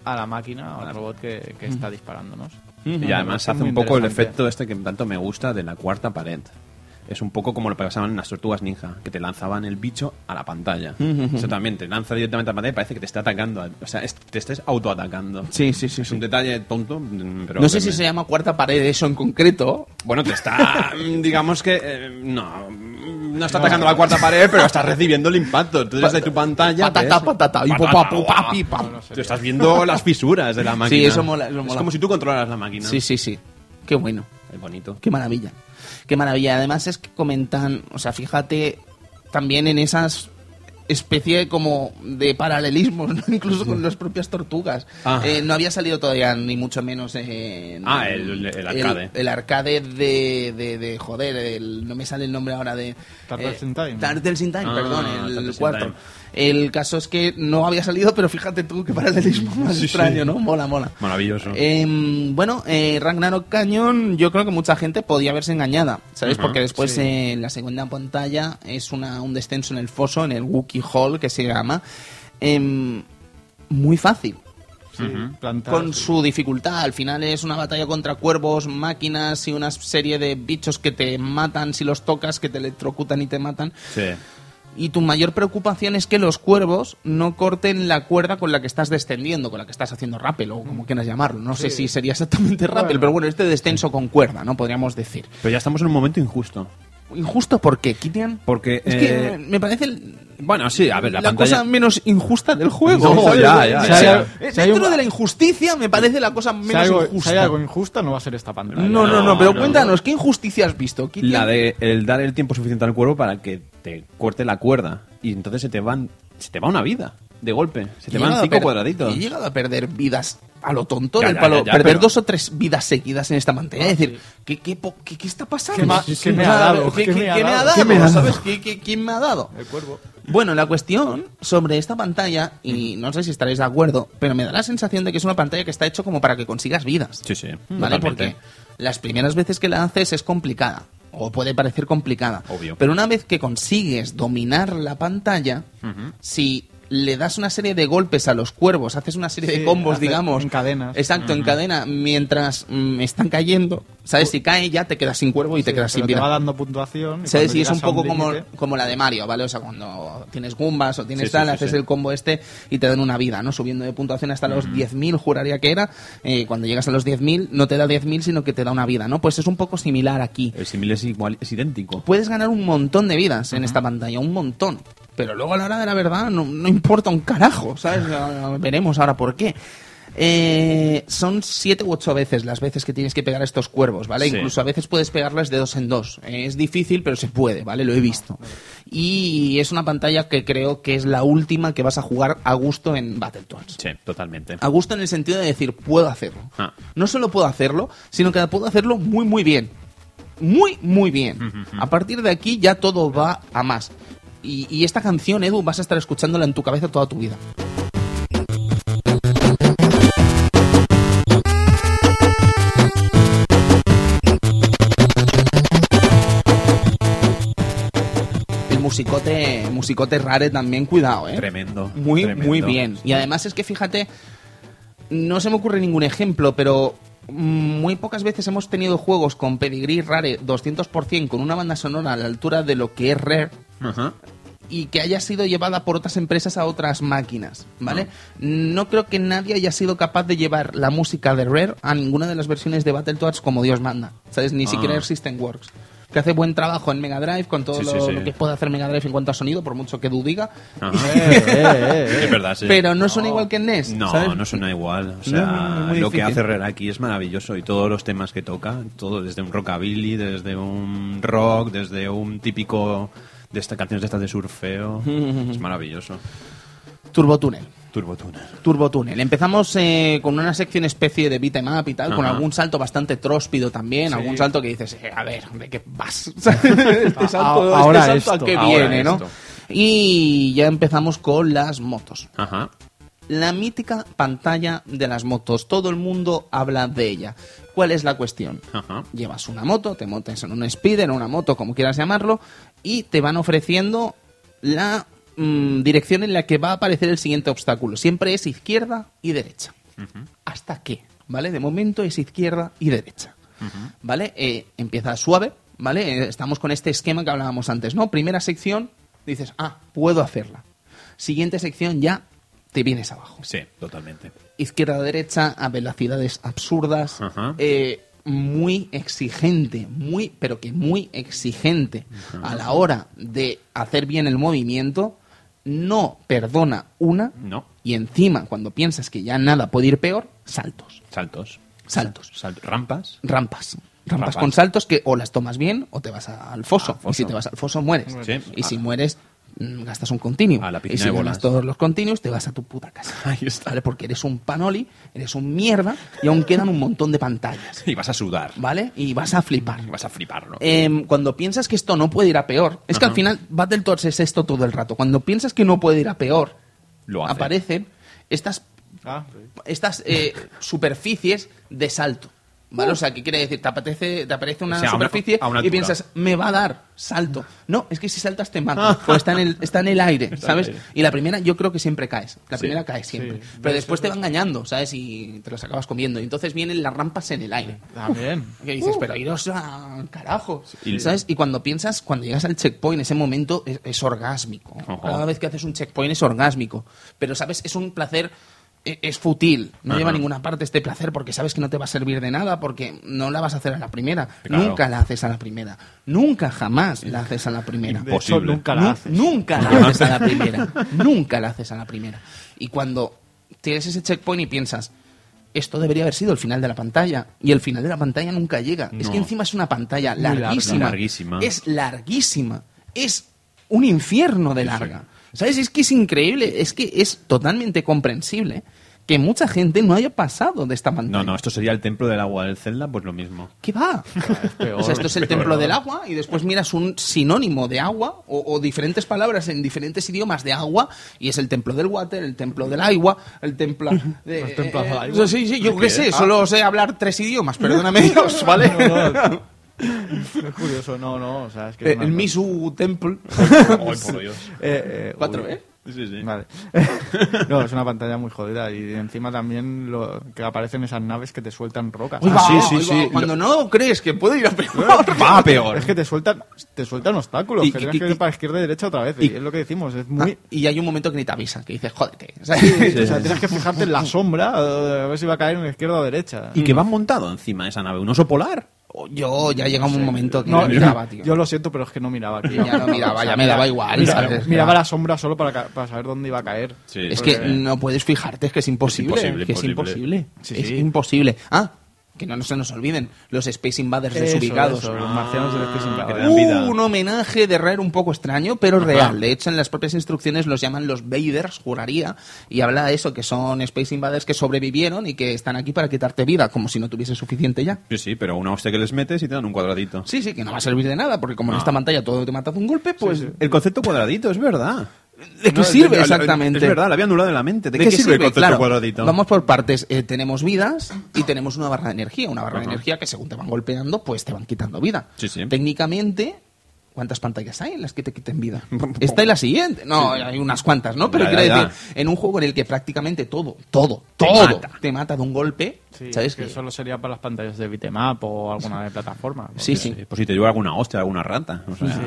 a la máquina, al robot que, que está disparándonos. Y además hace un poco el efecto este que tanto me gusta de la cuarta pared. Es un poco como lo que pasaban en las tortugas ninja, que te lanzaban el bicho a la pantalla. Eso también te lanza directamente a la pantalla y parece que te está atacando. O sea, es- te estés autoatacando. Sí, sí, sí. Es un detalle tonto, pero... No sé si me- se llama cuarta pared eso en concreto. Bueno, te está... digamos que... eh, no, no está atacando la cuarta pared, pero estás recibiendo el impacto. Entonces desde tu pantalla... Patata, ves- patata, y Patata. Tú estás viendo las fisuras de la máquina. eso mola, eso Es mola. como si tú controlaras la máquina. Sí, sí, sí. Qué bueno. Es bonito. Qué maravilla. Qué maravilla. Además es que comentan, o sea, fíjate también en esas especie como de paralelismos, ¿no? incluso con las propias tortugas. Ah. Eh, no había salido todavía ni mucho menos en Ah, el- el arcade. el, arcade de, de, de- joder, el- no me sale el nombre ahora de Turtles in Time. Turtles in Time, Ah, perdón, el Turtles in 4. El caso es que no había salido, pero fíjate tú qué paralelismo más Sí, extraño, sí. ¿no? Mola, mola. Maravilloso. Em, bueno, eh, Ragnarok Canyon, yo creo que mucha gente podía verse engañada, ¿sabes? Porque después sí. eh, la segunda pantalla es una, un descenso en el foso, en el Wookiee Hall, que se llama. Em, muy fácil. Sí, plantar, Con sí. su dificultad, al final es una batalla contra cuervos, máquinas y una serie de bichos que te matan si los tocas, que te electrocutan y te matan. Sí. Y tu mayor preocupación es que los cuervos no corten la cuerda con la que estás descendiendo, con la que estás haciendo rappel o como quieras llamarlo. No sé si sería exactamente rappel, Bueno. pero bueno, este descenso con cuerda, ¿no? Podríamos decir. Pero ya estamos en un momento injusto. ¿Injusto por qué, Kitian? Porque... Es eh, que me parece el- Bueno, sí, a ver, la, la, pantalla... cosa menos injusta del juego. No, ya, ya, O ya, sea, ya. eh, Si hay Dentro un- de la injusticia me parece la cosa menos algo, si injusta. hay algo injusta, no va a ser esta pantalla. no, no, no, No, pero no, cuéntanos, ¿qué injusticia has visto, Kitian? La de el dar el tiempo suficiente al cuervo para que te corte la cuerda. Y entonces se te van se te va una vida. de golpe. Se te van cinco cuadraditos. He llegado a perder vidas a lo tonto, Ya, del palo, ya, ya, perder pero- dos o tres vidas seguidas en esta pantalla. Ah, es decir, ¿qué, qué, po- qué- qué está pasando? ¿Qué me ha dado? ¿Sabes? ¿Qué- qué- ¿Quién me ha dado? El cuervo. Bueno, la cuestión sobre esta pantalla, y no sé si estaréis de acuerdo, pero me da la sensación de que es una pantalla que está hecho como para que consigas vidas. Sí, sí. ¿Vale? totalmente. Porque las primeras veces que la haces es complicada. O puede parecer complicada. Obvio. Pero una vez que consigues dominar la pantalla, si le das una serie de golpes a los cuervos, haces una serie de combos, digamos. en cadenas. Exacto, en cadena, mientras mm, están cayendo. ¿Sabes? Si cae ya te quedas sin cuervo y te quedas sin pero te vida. va dando puntuación. y ¿Sabes? Y es un poco como, como la de Mario, ¿vale? O sea, cuando tienes Gumbas o tienes Sí, tal, sí, haces sí. el combo este y te dan una vida, ¿no? Subiendo de puntuación hasta los 10.000, juraría que era. Eh, cuando llegas a los 10.000, no te da 10.000, sino que te da una vida, ¿no? Pues es un poco similar aquí. El símil es igual, es idéntico. Puedes ganar un montón de vidas en esta pantalla, un montón. Pero luego a la hora de la verdad no, no importa un carajo, ¿sabes? Veremos ahora por qué. Eh, son siete u ocho veces las veces que tienes que pegar a estos cuervos, ¿vale? Sí. Incluso a veces puedes pegarles de dos en dos. Eh, es difícil, pero se puede, ¿vale? Lo he visto. Y es una pantalla que creo que es la última que vas a jugar a gusto en Battletoads. Sí, totalmente. A gusto en el sentido de decir, puedo hacerlo. Ah. No solo puedo hacerlo, sino que puedo hacerlo muy, muy bien. Muy, muy bien. A partir de aquí ya todo va a más. Y, y esta canción, Edu, vas a estar escuchándola en tu cabeza toda tu vida. El musicote, musicote rare también, cuidado, ¿eh? Tremendo. Muy, tremendo. muy bien. Y además es que fíjate, no se me ocurre ningún ejemplo, pero muy pocas veces hemos tenido juegos con pedigrí rare 200% con una banda sonora a la altura de lo que es Rare Ajá. Y que haya sido llevada por otras empresas a otras máquinas, ¿vale? No creo que nadie haya sido capaz de llevar la música de Rare a ninguna de las versiones de Battletoads como Dios manda, ¿sabes? Ni Ah. siquiera Air System Works. Que hace buen trabajo en Mega Drive con todo Sí, lo, sí, sí. lo que puede hacer Mega Drive en cuanto a sonido, por mucho que Edu diga. Eh, eh, eh. Es verdad, sí. Pero no suena igual que en NES. No, ¿sabes? no suena igual. O sea, no, no, muy lo que hace Rare aquí es maravilloso y todos los temas que toca, todo desde un rockabilly, desde un rock, desde un típico de estas canciones de estas de surfeo, es maravilloso. Turbo Tunnel. Turbo Tuner. Turbo Tunnel. Empezamos eh, con una sección especie de beat 'em up y tal, con algún salto bastante tróspido también, Sí. algún salto que dices, eh, a ver, ¿de qué vas? este salto, A- ahora este salto esto, a qué ahora viene, ¿no? Y ya empezamos con las motos. Ajá. La mítica pantalla de las motos. Todo el mundo habla de ella. ¿Cuál es la cuestión? Ajá. Llevas una moto, te montas en un speeder, en una moto, como quieras llamarlo, y te van ofreciendo la mm, dirección en la que va a aparecer el siguiente obstáculo. Siempre es izquierda y derecha. ¿Hasta qué? ¿Vale? De momento es izquierda y derecha. ¿Vale? Eh, empieza suave, ¿vale? Eh, estamos con este esquema que hablábamos antes, ¿no? Primera sección, dices, ah, puedo hacerla. Siguiente sección, ya te vienes abajo Sí, totalmente. izquierda derecha a velocidades absurdas Ajá. eh, muy exigente muy pero que muy exigente a la hora de hacer bien el movimiento no perdona una No. y encima cuando piensas que ya nada puede ir peor saltos Saltos. saltos Sal- rampas. rampas rampas Rampas. con saltos que o las tomas bien o te vas al foso. Y si te vas al foso mueres. Sí. Y si Ah. mueres gastas un continuo. A la y si de bolas. todos los continuos te vas a tu puta casa. Ahí está. ¿Vale? Porque eres un panoli, eres un mierda y aún quedan un montón de pantallas. Y vas a sudar. ¿Vale? Y vas a flipar. Y vas a fliparlo. Em, cuando piensas que esto no puede ir a peor, es que al final Battletoads es esto todo el rato. Cuando piensas que no puede ir a peor, Lo hace. aparecen estas Ah, sí. estas eh, superficies de salto. ¿Vale? O sea, ¿qué quiere decir? Te aparece, te aparece una O sea, a una- superficie a una y piensas, me va a dar salto. No, es que si saltas te mata. Porque está en el, está en el aire, ¿sabes? Y la primera, yo creo que siempre caes. La Sí. primera cae siempre. Sí. Pero después te va engañando, ¿sabes? Y te los acabas comiendo. Y entonces vienen las rampas en el aire. También. Que dices, pero iros al carajo. Y- ¿Sabes? Y cuando piensas, cuando llegas al checkpoint, ese momento es, es orgásmico. Ojo. Cada vez que haces un checkpoint es orgásmico. Pero, ¿sabes? Es un placer. E- Es fútil, no Ajá. lleva a ninguna parte este placer porque sabes que no te va a servir de nada porque no la vas a hacer a la primera. Claro. Nunca la haces a la primera. Nunca jamás la haces a la primera. Hecho, nunca la haces. Nunca la haces a la primera. nunca la haces a la primera. Y cuando tienes ese checkpoint y piensas, esto debería haber sido el final de la pantalla. Y el final de la pantalla nunca llega. Es que encima es una pantalla larga. larguísima. Larguísima. Es larguísima. Es un infierno de larga. ¿Sabes? Es que es increíble, es que es totalmente comprensible que mucha gente no haya pasado de esta pantalla. No, no, esto sería el templo del agua del Zelda, pues lo mismo. ¿Qué va? peor, o sea, esto es el peor. templo del agua y después miras un sinónimo de agua o, o diferentes palabras en diferentes idiomas de agua y es el templo del water, el templo del agua, el templo de... El templo del eh, agua. Sí, sí, yo qué sé, Ah. solo sé hablar tres idiomas, perdóname Dios, ¿vale? No, no. Es curioso, no, no, o sea, es que... Eh, el Misu Temple. Ay, por Dios. Eh, eh, Cuatro, uy. ¿eh? Sí, sí. Vale. no, es una pantalla muy jodida y encima también lo que aparecen esas naves que te sueltan rocas. Uy, Ah, sí, sí, uy, sí. va, Cuando no crees que puede ir a peor. Va peor. Es que te sueltan, te sueltan obstáculos, Y- que y- tienes que y- ir para izquierda y derecha otra vez. y- Y, es lo que decimos, es muy... Ah, y hay un momento que ni te avisa, que dices, jódete. O sea, O sea, tienes que fijarte en la sombra a ver si va a caer en la izquierda o derecha. ¿Y que van montado encima de esa nave? ¿Un oso polar? Yo ya llega un momento que No, no miraba, tío. yo lo siento, pero es que no miraba, tío. Ya no miraba, O sea, ya me daba igual, mira- ¿sabes? miraba la sombra solo para, ca- para saber dónde iba a caer. Sí. Es Porque- que no puedes fijarte, es que es imposible. Es imposible, que es imposible. imposible. Sí, es imposible. Ah, que no se nos olviden, los Space Invaders Eso, desubicados. eso, los marcianos del Space Invaders. que dan vida. Uh, un homenaje de Rare un poco extraño, pero real. De hecho, en las propias instrucciones los llaman los Vaders, juraría, y habla de eso, que son Space Invaders que sobrevivieron y que están aquí para quitarte vida, como si no tuviese suficiente ya. Sí, sí, pero una hostia que les metes y te dan un cuadradito. Sí, sí, que no va a servir de nada, porque como en No. esta pantalla todo te mata de un golpe, pues... El concepto cuadradito, es verdad. ¿De qué No, sirve exactamente? Es verdad, lo había anulado en la mente. ¿De, ¿De qué, qué sirve, el concepto Claro, cuadradito? Vamos por partes. Eh, tenemos vidas y tenemos una barra de energía. Una barra de energía que según te van golpeando, pues te van quitando vida. Sí, sí. Técnicamente, ¿cuántas pantallas hay en las que te quiten vida? Esta y la siguiente. No, hay unas cuantas, ¿no? Pero Ya, quiero ya, ya. decir, en un juego en el que prácticamente todo, todo, Te todo mata. te mata de un golpe, Sí, ¿sabes? que qué? solo sería para las pantallas de beatmap o alguna de plataforma. Sí, sí. Pues si te lleva alguna hostia, alguna rata. O sea, Sí,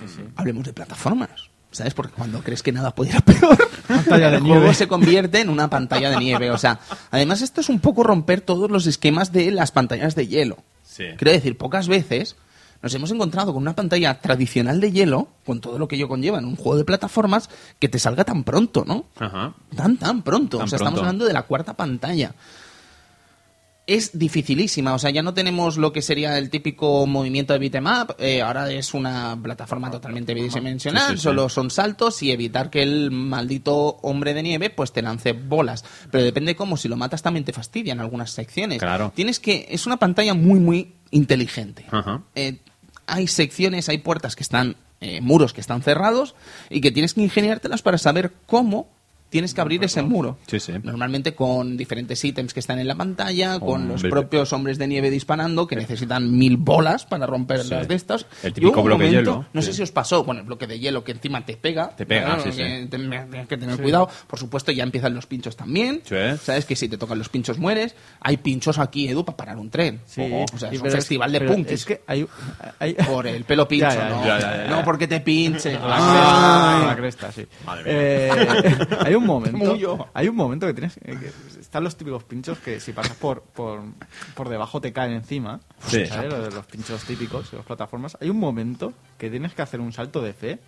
sí, sí. Hablemos de plataformas. ¿Sabes? Porque cuando crees que nada puede ir a peor, Pantalla de el juego nieve. se convierte en una pantalla de nieve. O sea, además esto es un poco romper todos los esquemas de las pantallas de hielo. Sí. Quiero decir, pocas veces nos hemos encontrado con una pantalla tradicional de hielo, con todo lo que ello conlleva en un juego de plataformas, que te salga tan pronto, ¿no? Ajá. Tan, tan pronto. Tan o sea, estamos hablando de la cuarta pantalla. Es dificilísima, o sea, ya no tenemos lo que sería el típico movimiento de beat'em up, eh, ahora es una plataforma totalmente bidimensional, Sí, sí, sí. solo son saltos y evitar que el maldito hombre de nieve pues te lance bolas. Pero depende cómo, si lo matas también te fastidian algunas secciones. Claro. Tienes que, es una pantalla muy, muy inteligente. Ajá. Eh, hay secciones, hay puertas que están, eh, muros que están cerrados y que tienes que ingeniártelas para saber cómo tienes que abrir ese muro. Sí, sí. Normalmente con diferentes ítems que están en la pantalla, con los propios hombres de nieve disparando que necesitan mil bolas para romper Sí. las de estas. El típico un bloque de hielo. No Sí. sé si os pasó, bueno, el bloque de hielo que encima te pega. Te pega, claro, sí, que sí. te- Tienes que tener cuidado. Por supuesto, ya empiezan los pinchos también. Sí. Sabes que si te tocan los pinchos mueres. Hay pinchos aquí, Edu, para parar un tren. Sí, Ojo, o sea, sí, es un festival de punkis. Es que hay, hay- Por el pelo pincho, Ya, ya, ¿no? ya, ya, ya, ya. No porque te pinche. La cresta, la cresta, sí. Madre mía. Eh, hay un momento, Como yo. hay un momento que tienes, eh, que están los típicos pinchos que si pasas por, por, por debajo te caen encima, Sí. ¿sabes? Lo de los pinchos típicos de las plataformas. Hay un momento que tienes que hacer un salto de fe,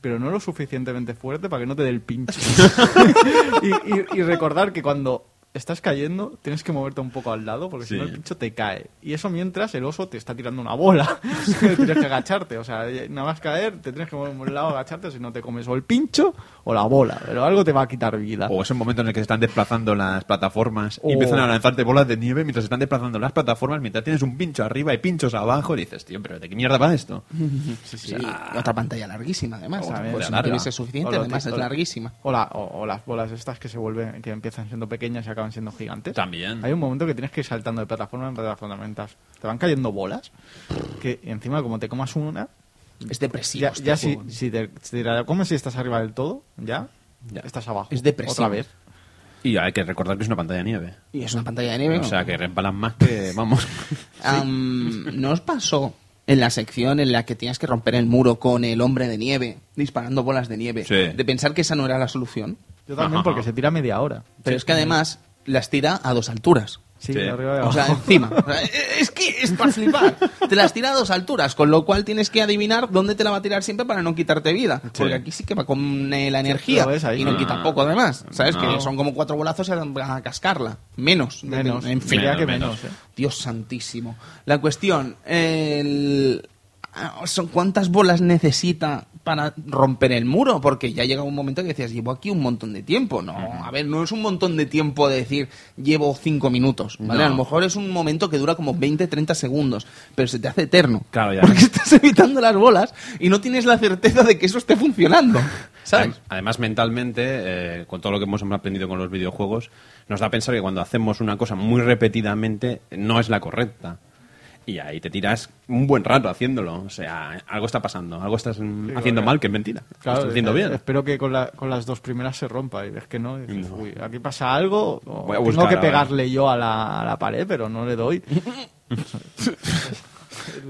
pero no lo suficientemente fuerte para que no te dé el pincho. y, y- y recordar que cuando estás cayendo tienes que moverte un poco al lado porque si Sí. no el pincho te cae. Y eso mientras el oso te está tirando una bola. tienes que agacharte. O sea, nada más caer, te tienes que mover por un lado, agacharte, si no te comes o el pincho o la bola. Pero algo te va a quitar vida. O ese momento en el que se están desplazando las plataformas y empiezan a lanzarte bolas de nieve mientras se están desplazando las plataformas, mientras tienes un pincho arriba y pinchos abajo, y dices, tío, pero ¿de qué mierda va esto? Sí, sí. Y otra pantalla larguísima, además. Si no tuviese suficiente, O además es o- larguísima. O, la- o- o las bolas estas que se vuelven, que empiezan siendo pequeñas y acaban siendo gigantes. También. Hay un momento que tienes que ir saltando de plataforma en plataforma. Te van cayendo bolas. Que encima, como te comas una, Es depresivo. ya, este ya si, juego. si te, si te comes y estás arriba del todo, ya, Ya. estás abajo. Es depresivo. Otra vez. Y hay que recordar que es una pantalla de nieve. Y es una pantalla de nieve. O sea, que repalan más que, vamos... Am, ¿No os pasó en la sección en la que tienes que romper el muro con el hombre de nieve, disparando bolas de nieve, Sí. de pensar que esa no era la solución? Yo también, Ajá. porque se tira media hora. Pero es que además las tira a dos alturas. Sí, Sí. de arriba de O sea, abajo. encima. Sea, es que es para flipar. Te las tira a dos alturas, con lo cual tienes que adivinar dónde te la va a tirar siempre para no quitarte vida. Porque aquí sí que va con eh, la energía y no quita poco además. ¿Sabes? No. Que son como cuatro bolazos a cascarla. Menos. Menos. En fin. diría que menos, menos, ¿eh? Dios santísimo. La cuestión, el- son cuántas bolas necesita para romper el muro, porque ya llega un momento que decías, llevo aquí un montón de tiempo. No, a ver, no es un montón de tiempo de decir, llevo cinco minutos, ¿vale? No. A lo mejor es un momento que dura como 20, 30 segundos, pero se te hace eterno. Claro, ya. Porque estás evitando las bolas y no tienes la certeza de que eso esté funcionando, ¿sabes? Además, mentalmente, eh, con todo lo que hemos aprendido con los videojuegos, nos da a pensar que cuando hacemos una cosa muy repetidamente, no es la correcta. Y ahí te tiras un buen rato haciéndolo. O sea, algo está pasando, algo estás haciendo claro. mal, que es mentira. Claro, estás haciendo eh, bien. Espero que con, la- con las dos primeras se rompa y ves que no. y dices, No. uy, aquí pasa algo. o Voy a tengo que pegarle yo a la, a la pared, pero no le doy.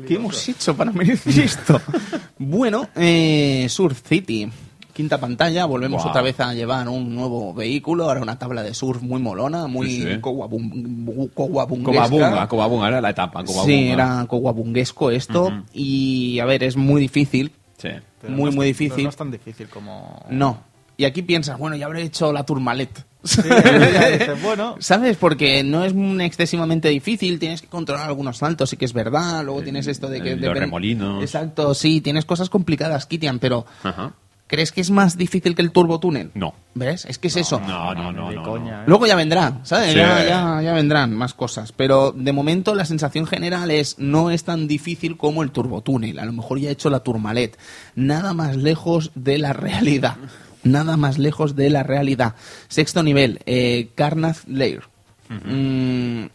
¿Qué hemos hecho para merecer esto? bueno, eh, surf City. Quinta pantalla, volvemos Wow. otra vez a llevar un nuevo vehículo, ahora una tabla de surf muy molona, muy Sí, sí. era la etapa. Sí, era coguabunguesco esto. Y a ver, es muy difícil. Sí. Pero Muy, no es- muy pero difícil. No es tan difícil como. No. Y aquí piensas, bueno, ya habré hecho la turmalet. Sí, ya dices, bueno, ¿Sabes? Porque no es un excesivamente difícil, tienes que controlar algunos saltos, sí que es verdad. Luego El- tienes esto de que. el- los remolinos. Exacto, sí, tienes cosas complicadas, Kitian, pero. Ajá. ¿Crees que es más difícil que el turbo túnel? No. ¿Ves? Es que es eso. No, no, no, no, coña, no. ¿eh? Luego ya vendrá, ¿sabes? Sí. Ya, ya, ya vendrán más cosas. Pero de momento la sensación general es no es tan difícil como el turbotúnel. A lo mejor ya he hecho la turmalet. Nada más lejos de la realidad. Nada más lejos de la realidad. Sexto nivel, eh, Carnath Lair. Mm,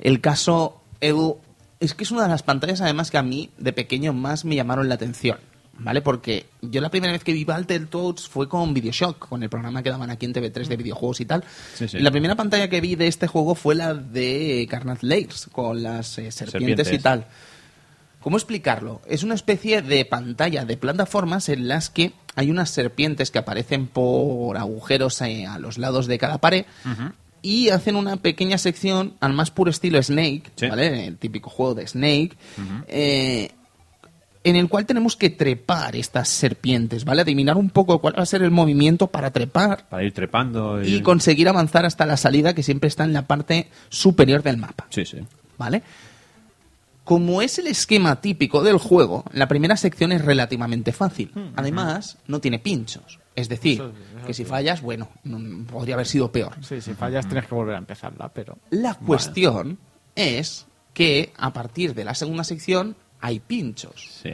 el caso Edu es que es una de las pantallas además que a mí de pequeño más me llamaron la atención. ¿Vale? Porque yo la primera vez que vi Battletoads fue con Videoshock, con el programa que daban aquí en TV3 de videojuegos y tal. Sí, sí. Y la primera pantalla que vi de este juego fue la de Carnath Lakes, con las eh, serpientes, Serpientes. y tal. ¿Cómo explicarlo? Es una especie de pantalla de plataformas en las que hay unas serpientes que aparecen por agujeros eh, a los lados de cada pared y hacen una pequeña sección al más puro estilo Snake, Sí. ¿vale? El típico juego de Snake. eh, en el cual tenemos que trepar estas serpientes, ¿vale? Adivinar un poco cuál va a ser el movimiento para trepar Para ir trepando. y conseguir avanzar hasta la salida que siempre está en la parte superior del mapa. Sí, sí. ¿Vale? Como es el esquema típico del juego, la primera sección es relativamente fácil. Además, no tiene pinchos. Es decir, Eso es- eso que si fallas, bueno, mm, podría haber sido peor. Sí, si fallas tienes que volver a empezarla, pero. La cuestión es que a partir de la segunda sección hay pinchos. Sí.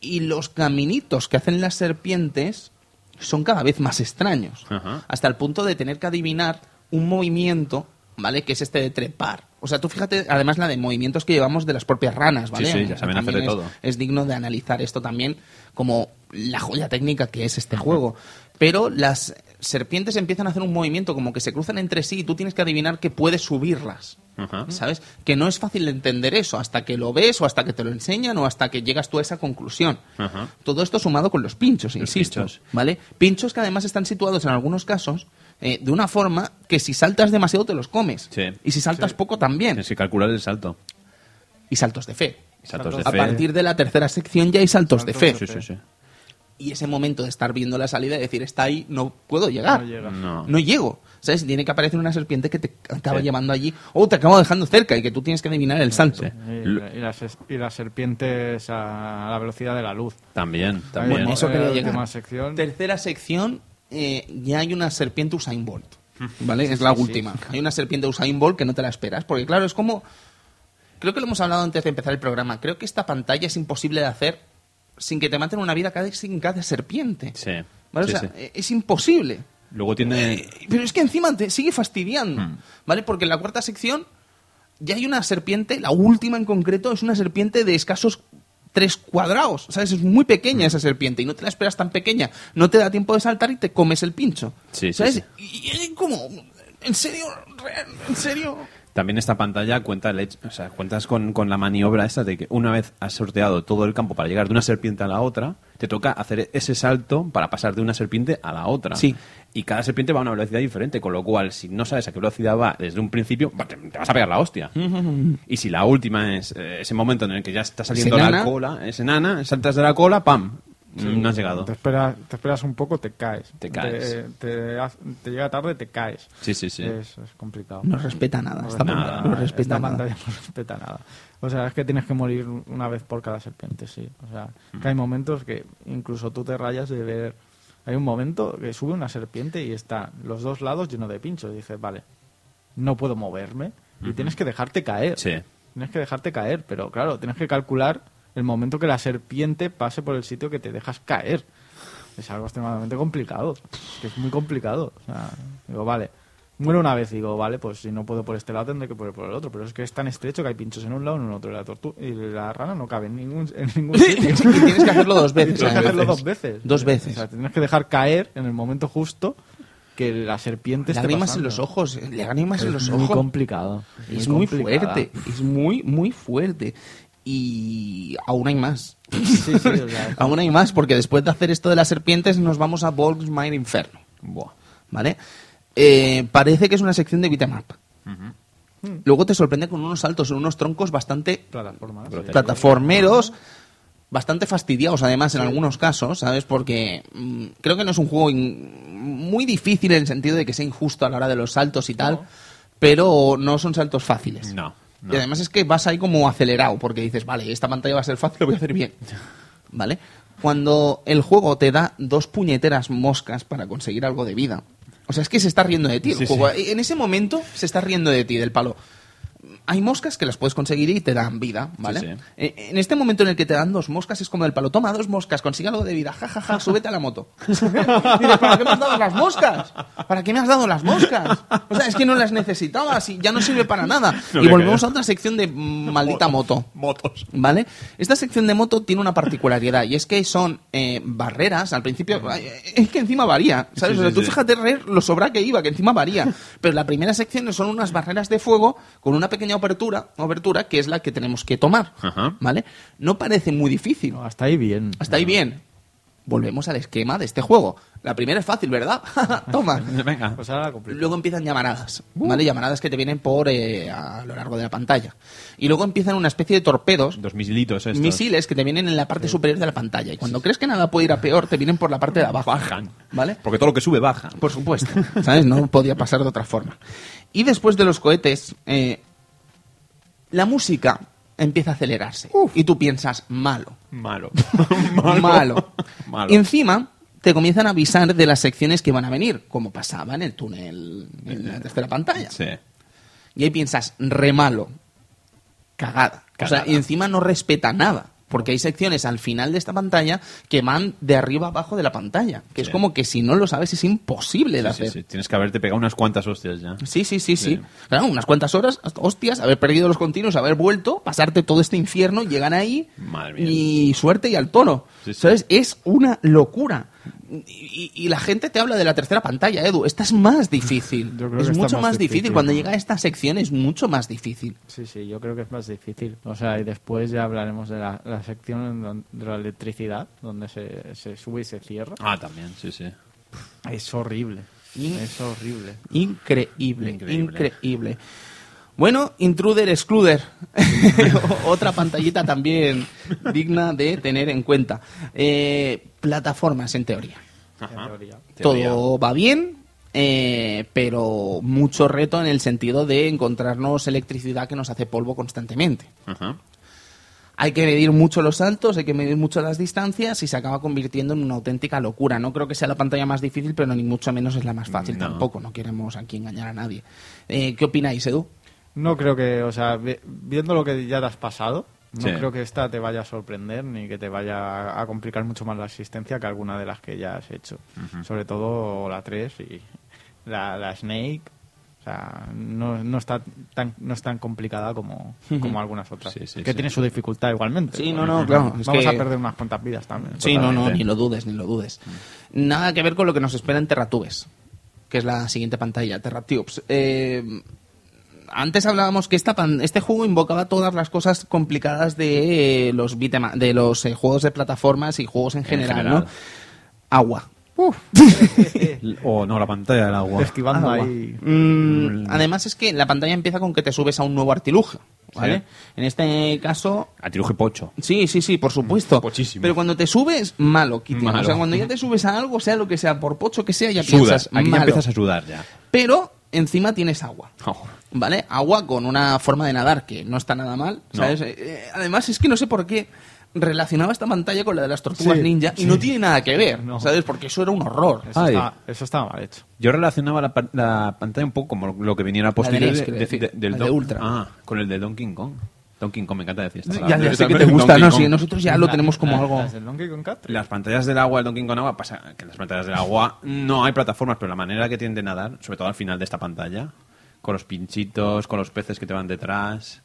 Y los caminitos que hacen las serpientes son cada vez más extraños. Ajá. Hasta el punto de tener que adivinar un movimiento, ¿vale? Que es este de trepar. O sea, tú fíjate, además, la de movimientos que llevamos de las propias ranas, ¿vale? Sí, sí, ya saben hacer de es- todo. Es digno de analizar esto también como la joya técnica que es este juego. Pero las serpientes empiezan a hacer un movimiento como que se cruzan entre sí y tú tienes que adivinar que puedes subirlas. Ajá. ¿Sabes? Que no es fácil de entender eso hasta que lo ves o hasta que te lo enseñan o hasta que llegas tú a esa conclusión. Ajá. Todo esto sumado con los pinchos, Los insisto. pinchos. ¿Vale? Pinchos que además están situados en algunos casos eh, de una forma que si saltas demasiado te los comes. Sí. Y si saltas poco también. Tienes que calcular el salto. Y saltos de fe. Saltos de A fe. partir de la tercera sección ya hay saltos de fe. Saltos Sí, sí, sí. Y ese momento de estar viendo la salida y decir, está ahí, no puedo llegar. No llega. No. No llego. ¿Sabes? Tiene que aparecer una serpiente que te acaba Sí. llevando allí o te acaba dejando cerca y que tú tienes que adivinar el salto. Sí. Y, las, y las serpientes a la velocidad de la luz. También, también. Bueno, eso quería la llegar. última sección. Tercera sección, eh, ya hay una serpiente Usain Bolt. ¿Vale? es la sí, sí. última. Hay una serpiente Usain Bolt que no te la esperas. Porque, claro, es como. Creo que lo hemos hablado antes de empezar el programa. Creo que esta pantalla es imposible de hacer sin que te maten una vida cada, sin cada serpiente. Sí. ¿Vale? Sí, o sea, sí. eh, es imposible. Luego tiene. Eh, Pero es que encima te sigue fastidiando. Hmm. ¿Vale? Porque en la cuarta sección ya hay una serpiente, la última en concreto, es una serpiente de escasos tres cuadrados. ¿Sabes? Es muy pequeña Hmm. esa serpiente y no te la esperas tan pequeña. No te da tiempo de saltar y te comes el pincho. Sí, ¿Sabes? sí. Y como. ¿En serio? ¿En serio? También esta pantalla cuenta el hecho- o sea, cuentas con, con la maniobra esta de que una vez has sorteado todo el campo para llegar de una serpiente a la otra, te toca hacer ese salto para pasar de una serpiente a la otra. Sí. Y cada serpiente va a una velocidad diferente, con lo cual, si no sabes a qué velocidad va desde un principio, va- te, te vas a pegar la hostia. y si la última es eh, ese momento en el que ya está saliendo la cola, es enana, saltas de la cola, ¡pam! No has llegado. Te esperas, te esperas un poco, te caes. Te caes. Te, te ha- te llega tarde, te caes. Sí, sí, sí. Es, es complicado. No respeta nada. No esta nada, no respeta esta nada. pantalla no respeta nada. O sea, es que tienes que morir una vez por cada serpiente, sí. O sea, Mm. que hay momentos que incluso tú te rayas de ver... Hay un momento que sube una serpiente y está los dos lados llenos de pinchos. Y dices, vale, no puedo moverme. Y tienes que dejarte caer. Sí. Tienes que dejarte caer, pero claro, tienes que calcular el momento que la serpiente pase por el sitio que te dejas caer. Es algo extremadamente complicado. Es que es muy complicado. O sea, digo, vale, muero una vez, digo, vale, pues si no puedo por este lado tendré que poder por el otro. Pero es que es tan estrecho que hay pinchos en un lado y en el otro. Y la, tortu- y la rana no cabe en ningún, en ningún sitio. y tienes que hacerlo dos veces. Tienes que hacerlo dos veces. Dos veces. O sea, tienes que dejar caer en el momento justo que la serpiente Lágrimas en los ojos, lágrimas en Es los muy ojos. complicado. Es muy complicada. fuerte, es muy, muy fuerte. Y aún hay más. Sí, sí, o sea, aún hay más, porque después de hacer esto de las serpientes nos vamos a Volksmire Inferno. Buah. ¿Vale? Eh, parece que es una sección de beat'em up. Luego te sorprende con unos saltos en unos troncos bastante plataformeros, bastante fastidiados además en algunos casos, ¿sabes? Porque mm, creo que no es un juego in- muy difícil en el sentido de que sea injusto a la hora de los saltos y tal, pero no son saltos fáciles. No, no. Y además es que vas ahí como acelerado, porque dices, vale, esta pantalla va a ser fácil, lo voy a hacer bien. ¿Vale? Cuando el juego te da dos puñeteras moscas para conseguir algo de vida. O sea, es que se está riendo de ti. el Sí, juego. En ese momento se está riendo de ti, del palo. Hay moscas que las puedes conseguir y te dan vida, ¿vale? Sí, sí. Eh, En este momento en el que te dan dos moscas es como el palo. Toma dos moscas, consigue algo de vida, jajaja, ja, ja, súbete a la moto. Dices, ¿para qué me has dado las moscas? ¿Para qué me has dado las moscas? O sea, es que no las necesitabas y ya no sirve para nada. No y volvemos creo. a otra sección de maldita moto. Motos. ¿Vale? Esta sección de moto tiene una particularidad y es que son eh, barreras. Al principio, es que encima varía. ¿Sabes? Sí, o sea, tú fíjate lo sobra que iba, que encima varía. Pero la primera sección son unas barreras de fuego con una pequeña apertura, abertura que es la que tenemos que tomar. Ajá. ¿Vale? No parece muy difícil. No, hasta ahí bien. Hasta ahí bien. Volvemos al esquema de este juego. La primera es fácil, ¿verdad? Toma. Venga. Pues ahora. Luego empiezan llamaradas, ¿vale? Llamaradas que te vienen por eh, a lo largo de la pantalla. Y luego empiezan una especie de torpedos, Dos misilitos estos. misiles que te vienen en la parte superior de la pantalla. Y cuando crees que nada puede ir a peor, te vienen por la parte de abajo. Bajan. ¿Vale? Porque todo lo que sube baja. Por supuesto. ¿Sabes? No podía pasar de otra forma. Y después de los cohetes, eh, la música empieza a acelerarse. Y tú piensas, malo. Malo. malo. Malo. Y encima te comienzan a avisar de las secciones que van a venir, como pasaba en el túnel en la tercera pantalla. Sí. Y ahí piensas, re malo. Cagada. O sea, Cagada. y encima no respeta nada. Porque hay secciones al final de esta pantalla que van de arriba abajo de la pantalla. Que es como que si no lo sabes es imposible de Sí, hacer. sí. Tienes que haberte pegado unas cuantas hostias ya. Sí, sí, sí, sí. Claro, unas cuantas horas, hostias, haber perdido los continuos, haber vuelto, pasarte todo este infierno, llegan ahí Madre mía. y suerte y al tono. ¿Sabes? Es una locura. Y, y la gente te habla de la tercera pantalla, Edu. Esta es más difícil. Yo creo Es que mucho más más difícil. difícil. Cuando llega a esta sección es mucho más difícil. Sí, sí, yo creo que es más difícil. O sea, y después ya hablaremos de la, la sección de la electricidad, donde se, se sube y se cierra. Ah, también, sí, sí. Es horrible. Es horrible. Increíble, increíble. Increíble. Bueno, Intruder Excluder. Otra pantallita también digna de tener en cuenta. Eh, plataformas, en teoría. Todo va bien, eh, pero mucho reto en el sentido de encontrarnos electricidad que nos hace polvo constantemente. Ajá. Hay que medir mucho los saltos, hay que medir mucho las distancias y se acaba convirtiendo en una auténtica locura. No creo que sea la pantalla más difícil, pero ni mucho menos es la más fácil No. tampoco. No queremos aquí engañar a nadie. Eh, ¿Qué opináis, Edu? No creo que, o sea, vi- viendo lo que ya te has pasado, no Sí. creo que esta te vaya a sorprender ni que te vaya a complicar mucho más la existencia que alguna de las que ya has hecho. Sobre todo la 3 y la, la Snake. O sea, no, no, está tan, no es tan complicada como, como algunas otras. Sí, sí, que sí. tiene su dificultad igualmente. Sí, no, no, claro, es Vamos que- a perder unas cuantas vidas también. Sí, no, no, ni lo dudes, ni lo dudes. Nada que ver con lo que nos espera en Terratubes, que es la siguiente pantalla, Terratubes. Eh, antes hablábamos que esta pan- este juego invocaba todas las cosas complicadas de eh, los beat'em- de los eh, juegos de plataformas y juegos en general, general. ¿no? Agua. O no, la pantalla del agua. Esquivando Agua. ahí. Mm, además es que la pantalla empieza con que te subes a un nuevo artilugio. ¿vale? Sí. En este caso, A tiruji pocho. Sí, sí, sí, por supuesto. Pochísimo. Pero cuando te subes, malo, Kitty. Malo. O sea, cuando ya te subes a algo, sea lo que sea, por pocho que sea, ya Sudas. piensas Aquí ya empiezas a sudar ya. Pero encima tienes agua. Oh. ¿Vale? Agua con una forma de nadar que no está nada mal. ¿sabes? Eh, eh, además, es que no sé por qué relacionaba esta pantalla con la de las tortugas Sí, ninja y no tiene nada que ver, No. ¿sabes? Porque eso era un horror. Eso, Ay. está, eso estaba mal hecho. Yo relacionaba la, la pantalla un poco como lo que viniera a posteriori NES, de- de- decir. de- del Don- Ultra. Ah, con el de Donkey Kong. Donkey Kong, me encanta decir esta Ya, palabra. ya sé que te gusta, ¿no? Sí, nosotros ya lo tenemos como La- algo... las del Donkey Kong. Las pantallas del agua, el Donkey Kong agua, pasa que en las pantallas del agua no hay plataformas, pero la manera que tienen de nadar, sobre todo al final de esta pantalla, con los pinchitos, con los peces que te van detrás,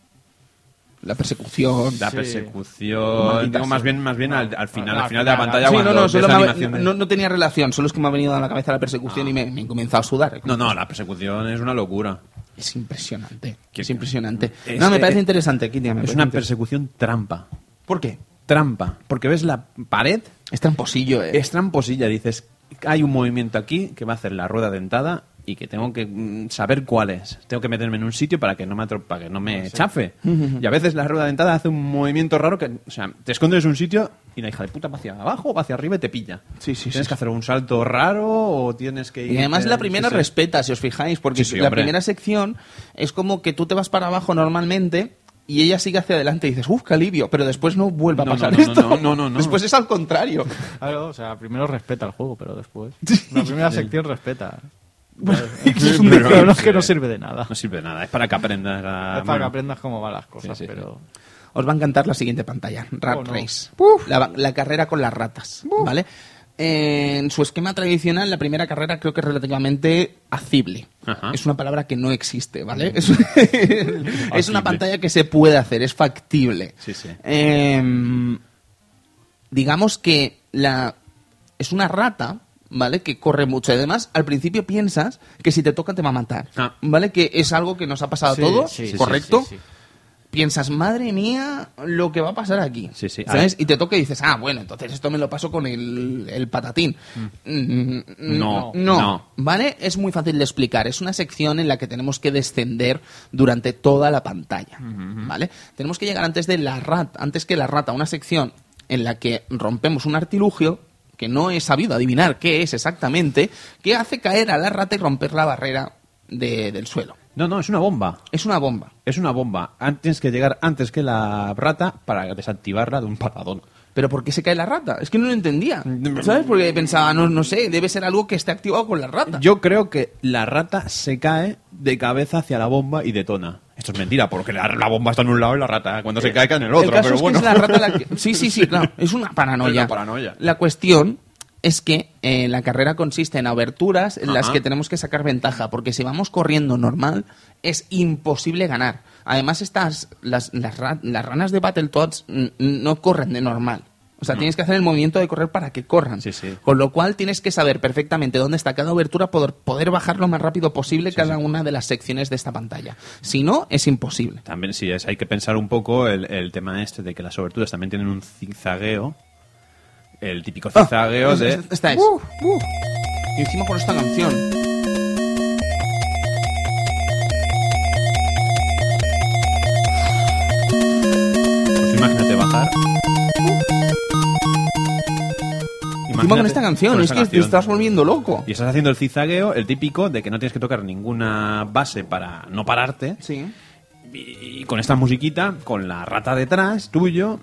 La persecución. la Sí. persecución, digo más bien, más bien al, al final, Al al final de la pantalla Sí, cuando no, no, solo la me animación de- no, no tenía relación, solo es que me ha venido a la cabeza la persecución y me, me he comenzado a sudar. No, no, la persecución es una locura. Es impresionante. ¿Qué- Es impresionante. Es- no, me parece eh, interesante, Kitty. me Es una persecución trampa. ¿Por qué? Trampa. Porque ves la pared, Es tramposillo, eh. es tramposilla, dices, hay un movimiento aquí que va a hacer la rueda dentada y que tengo que mm, saber cuál es. Tengo que meterme en un sitio para que no me, atro- para que no me chafe. Y a veces la rueda dentada hace un movimiento raro que, o sea, te escondes en un sitio y la hija de puta va hacia abajo o va hacia arriba y te pilla. Sí, sí, Tienes sí. que hacer un salto raro o tienes que ir... Y además la primera sí, sí. respeta, si os fijáis, porque Sí, sí, la hombre. primera sección es como que tú te vas para abajo normalmente y ella sigue hacia adelante y dices, uff, qué alivio, pero después no vuelve a No, pasar no, no, esto. no, no, no, no. Después es al contrario. Claro, o sea, primero respeta el juego, pero después. La primera sección respeta. es un Pero decir. no es que no sirve de nada. No sirve de nada, es para que aprendas a... Es para que aprendas cómo van las cosas, Sí, sí, pero... Os va a encantar la siguiente pantalla, Rat Oh, no. Race. La, la carrera con las ratas, ¿vale? En su esquema tradicional, la primera carrera creo que es relativamente acible. Ajá. Es una palabra que no existe, ¿vale? Es, es una pantalla que se puede hacer, es factible. Sí, sí. Em, digamos que la es una rata, ¿vale? Que corre mucho. Y además, al principio piensas que si te toca te va a matar, Ah. ¿vale? Que es algo que nos ha pasado Sí, a todos, sí, ¿correcto? sí, sí. piensas, madre mía, lo que va a pasar aquí. Sí, sí. ¿Sabes? Y te toca y dices, ah, bueno, entonces esto me lo paso con el, el patatín. Mm, No, no, no. ¿Vale? Es muy fácil de explicar. Es una sección en la que tenemos que descender durante toda la pantalla. ¿Vale? Tenemos que llegar antes de la rata, antes que la rata, a una sección en la que rompemos un artilugio que no he sabido adivinar qué es exactamente, que hace caer a la rata y romper la barrera de- del suelo. No, no, es una bomba. Es una bomba. Es una bomba. An- Tienes que llegar antes que la rata para desactivarla de un patadón. ¿Pero por qué se cae la rata? Es que no lo entendía. ¿Sabes? Porque pensaba, no, no sé, debe ser algo que esté activado con la rata. Yo creo que la rata se cae de cabeza hacia la bomba y detona. Esto es mentira, porque la, la bomba está en un lado y la rata cuando se cae cae en el otro. el caso pero es bueno. que es la rata la que... Sí, sí, sí, claro. Es una paranoia. Es una paranoia. La cuestión es que eh, la carrera consiste en aberturas en las que tenemos que sacar ventaja, porque si vamos corriendo normal es imposible ganar. Además, estas las, las, las ranas de Battletoads no corren de normal. O sea, tienes que hacer el movimiento de correr para que corran. Sí, sí. Con lo cual tienes que saber perfectamente dónde está cada abertura, poder, poder bajar lo más rápido posible cada una de las secciones de esta pantalla. Si no, es imposible. También sí, es, hay que pensar un poco el, el tema este de que las oberturas también tienen un zigzagueo. El típico zigzagueo Ah, de... es- Esta es. Y encima con esta canción. Pues imagínate bajar. Encima con esta canción, es que te estás volviendo loco. Y estás haciendo el zigzagueo, el típico de que no tienes que tocar ninguna base para no pararte. Sí. Y, y con esta musiquita, con la rata detrás, tuyo,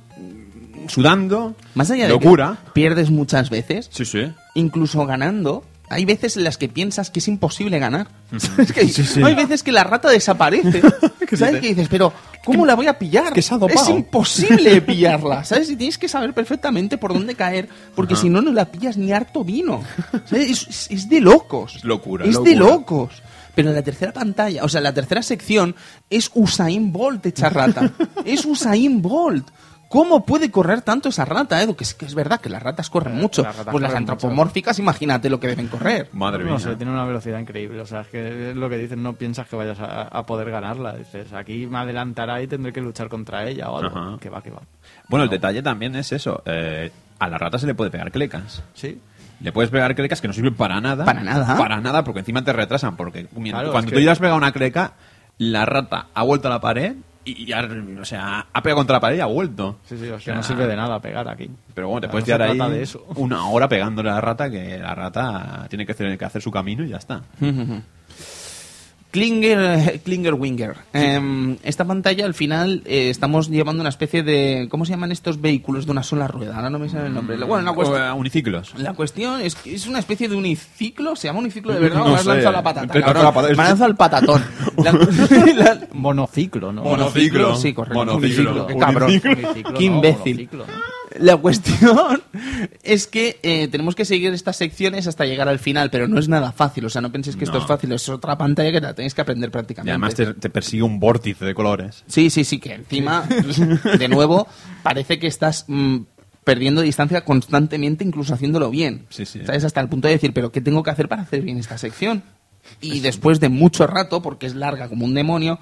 sudando. Más allá de locura. que pierdes muchas veces, Sí, sí. incluso ganando, hay veces en las que piensas que es imposible ganar. ¿Sabes? Que hay, hay veces que la rata desaparece. ¿Sabes? Que dices, pero ¿cómo la voy a pillar? que se ha dopado. es imposible pillarla. ¿Sabes? Y tienes que saber perfectamente por dónde caer, porque si no, no la pillas ni harto vino. ¿Sabes? Es, es- es de locos. Es locura, Es locura. de locos. Pero la tercera pantalla, o sea, la tercera sección es Usain Bolt hecha rata. es Usain Bolt. ¿Cómo puede correr tanto esa rata, Edu? Que es, que es verdad que las ratas corren mucho. las ratas pues las corren mucho. antropomórficas, imagínate lo que deben correr. Madre mía. No sé, tiene una velocidad increíble. O sea, es que es lo que dicen, no piensas que vayas a, a poder ganarla. Dices, aquí me adelantará y tendré que luchar contra ella o algo. Ajá. Que va, que va. Bueno, el detalle también es eso. eh, a la rata se le puede pegar clecas. Sí. Le puedes pegar clecas que no sirven para nada. Para nada. Para nada, porque encima te retrasan. Porque Claro, cuando tú que- ya has pegado una cleca, la rata ha vuelto a la pared y ya, o sea, ha pegado contra la pared y ha vuelto. Sí, sí, o O sea, no sirve de nada pegar aquí. Pero bueno, te O sea, puedes no quedar ahí trata de eso. una hora pegándole a la rata, que la rata tiene que hacer, que hacer su camino y ya está. Klinger, Klinger Winger. Em, esta pantalla al final eh, estamos llevando una especie de. ¿Cómo se llaman estos vehículos de una sola rueda? Ahora no me sale el nombre. Bueno, la O, cuestión. eh, uniciclos. La cuestión es que es una especie de uniciclo, ¿se llama uniciclo de verdad? No ¿O me has sé. lanzado la patata? Me has lanzado el patatón. La- la- Monociclo, ¿no? Monociclo. Sí, correcto. Monociclo. Uniciclo, Qué cabrón. Uniciclo, Qué no, imbécil. monociclo, ¿no? La cuestión es que eh, tenemos que seguir estas secciones hasta llegar al final, pero no es nada fácil. O sea, no penséis que esto es fácil, es otra pantalla que la tenéis que aprender Y prácticamente. además te, te persigue un vórtice de colores. Sí, sí, sí, que encima, de nuevo, parece que estás mm, perdiendo distancia constantemente, incluso haciéndolo bien. Sí, sí. ¿Sabes? Hasta el punto de decir, ¿pero qué tengo que hacer para hacer bien esta sección? Y después de mucho rato, porque es larga como un demonio,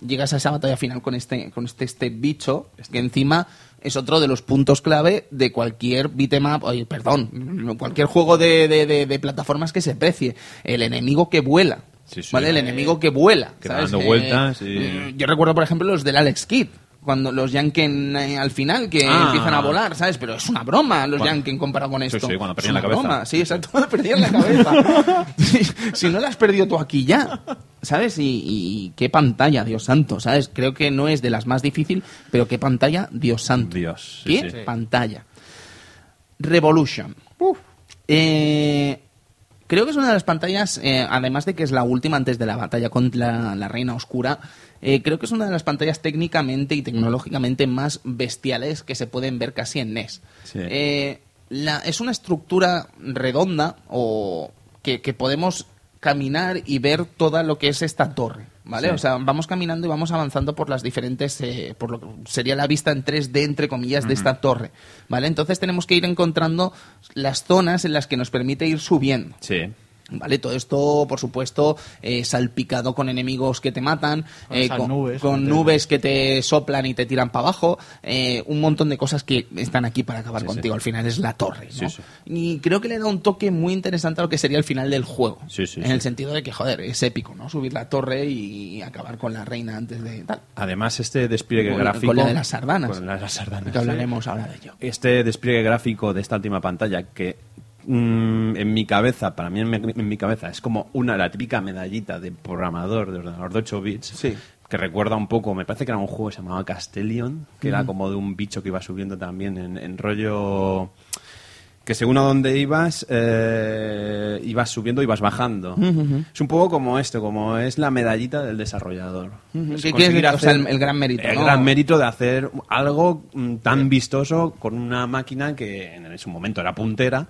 Mm. llegas a esa batalla final con este, con este, este bicho, que encima es otro de los puntos clave de cualquier beatmap, oye, perdón, cualquier juego de, de- de- de plataformas que se precie. El enemigo que vuela. Sí, sí. ¿Vale? El enemigo que vuela. Que dando Eh, vueltas y- eh, yo recuerdo, por ejemplo, los del Alex Kidd. Cuando los Yanken eh, al final, que Ah. empiezan a volar, ¿sabes? Pero es una broma los Cuando- Yanken comparado con Sí, esto. sí, cuando Es perdían la cabeza. broma, Sí, exacto, cuando perdían la cabeza. Sí, si no la has perdido tú aquí ya, ¿sabes? Y, y qué pantalla, Dios santo, ¿sabes? Creo que no es de las más difíciles, pero qué pantalla, Dios santo. Dios, sí, ¿Qué sí. pantalla? Revolution. Eh, creo que es una de las pantallas, eh, además de que es la última antes de la batalla contra la Reina Oscura, eh, creo que es una de las pantallas técnicamente y tecnológicamente más bestiales que se pueden ver casi en NES. Sí. Eh, la- es una estructura redonda o que, que podemos caminar y ver toda lo que es esta torre, ¿vale? Sí. O sea, vamos caminando y vamos avanzando por las diferentes, eh, por lo que sería la vista en 3D, entre comillas, de esta torre, ¿vale? Entonces tenemos que ir encontrando las zonas en las que nos permite ir subiendo. Sí. ¿Vale? Todo esto, por supuesto, eh, salpicado con enemigos que te matan, Con eh, con, nubes, con que te- nubes que te soplan y te tiran para abajo, eh, un montón de cosas que están aquí para acabar Sí, contigo. sí. Al final es la torre, ¿no? Sí. Y creo que le da un toque muy interesante a lo que sería el final del juego. Sí, sí, en el sentido de que, joder, es épico, ¿no? Subir la torre y acabar con la reina antes de tal. Además, este despliegue Con- gráfico... con la de las sardanas. Con la de las sardanas, Que hablaremos ahora de ello. Este despliegue gráfico de esta última pantalla que mm, en mi cabeza, para mí en mi, en mi cabeza, es como una la típica medallita de programador de ordenador de 8 bits. Sí. Que recuerda un poco, me parece que era un juego que se llamaba Castellion, que era como de un bicho que iba subiendo también en, en rollo que según a dónde ibas, eh, ibas subiendo, ibas bajando. Es un poco como esto, como es la medallita del desarrollador. Es ¿Qué conseguir quieres? O sea, hacer- el- el gran mérito, El ¿no? gran mérito de hacer algo mm, tan vistoso con una máquina que en su momento era puntera.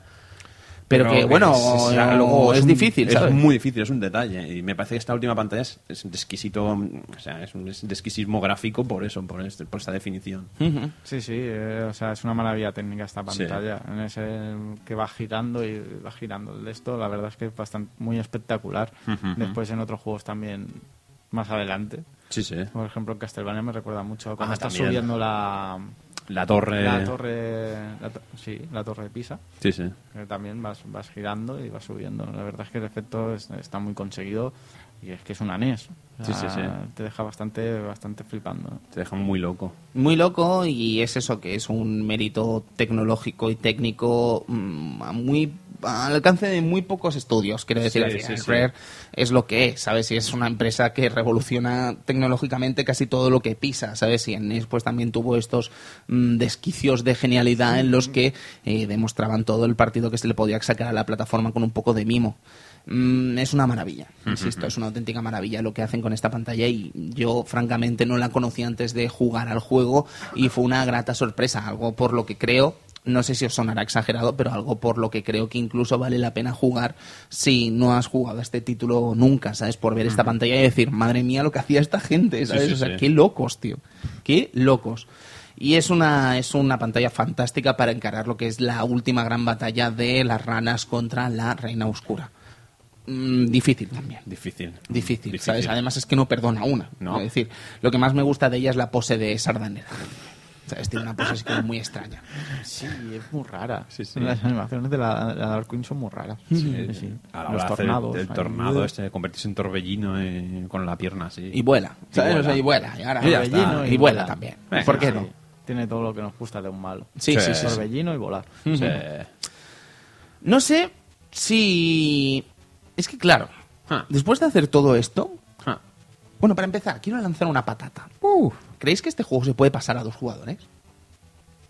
Pero que, bueno, sea, luego es un- difícil, ¿sabes? Es muy difícil, es un detalle. Y me parece que esta última pantalla es, es un exquisito, o sea, es un es- exquisismo gráfico por eso, por, este, por esta definición. Sí, sí, eh, o sea, es una maravilla técnica esta Sí. pantalla. En ese que va girando y va girando el de esto, la verdad es que es bastante muy espectacular. Después en otros juegos también más adelante. Sí, sí. Por ejemplo, en Castlevania me recuerda mucho cuando Ah, también. subiendo la, La torre. la torre, la to- sí, la torre de Pisa. Sí, sí. que también vas, vas girando y vas subiendo. La verdad es que el efecto es- está muy conseguido y es que es una NES. O Sí, sí, sí. Te deja bastante, bastante flipando. Te deja muy loco. muy loco y es eso que es un mérito tecnológico y técnico mm, a muy al alcance de muy pocos estudios quiero decir Sí, al sí, final sí. Rare es lo que es sabes y es una empresa que revoluciona tecnológicamente casi todo lo que pisa sabes y en NES pues también tuvo estos mm, desquicios de genialidad en los que eh, demostraban todo el partido que se le podía sacar a la plataforma con un poco de mimo Mm, es una maravilla, insisto, es una auténtica maravilla lo que hacen con esta pantalla y yo francamente no la conocí antes de jugar al juego y fue una grata sorpresa, algo por lo que creo, no sé si os sonará exagerado, pero algo por lo que creo que incluso vale la pena jugar si no has jugado a este título nunca, ¿sabes? Por ver esta pantalla y decir, madre mía, lo que hacía esta gente, ¿sabes? sí, o sea, sí. qué locos, tío, qué locos. Y es una, es una pantalla fantástica para encarar lo que es la última gran batalla de las ranas contra la Reina Oscura. Mm, difícil también. Difícil. Difícil, Difícil. ¿sabes? Además es que no perdona una. No. Es decir, lo que más me gusta de ella es la pose de Sardanera. ¿Sabes? Tiene una posición muy extraña. Sí, es muy rara. Sí, sí. Las animaciones de la, la Dark Queen son muy raras. Sí, sí. A la Los tornados. El, el ahí. tornado este, convertirse en torbellino eh, con la pierna así. Y vuela, ¿sabes? vuela. O sea, y vuela. Y, ahora Y ya está. Torbellino y, vuela también. Venga, ¿Por qué Sí, no? Tiene todo lo que nos gusta de un malo. Sí, sí, sí. sí. Torbellino y volar. Sí. No sé si... Es que claro, Ah. después de hacer todo esto... Ah. Bueno, para empezar, quiero lanzar una patata. ¿Creéis que este juego se puede pasar a dos jugadores?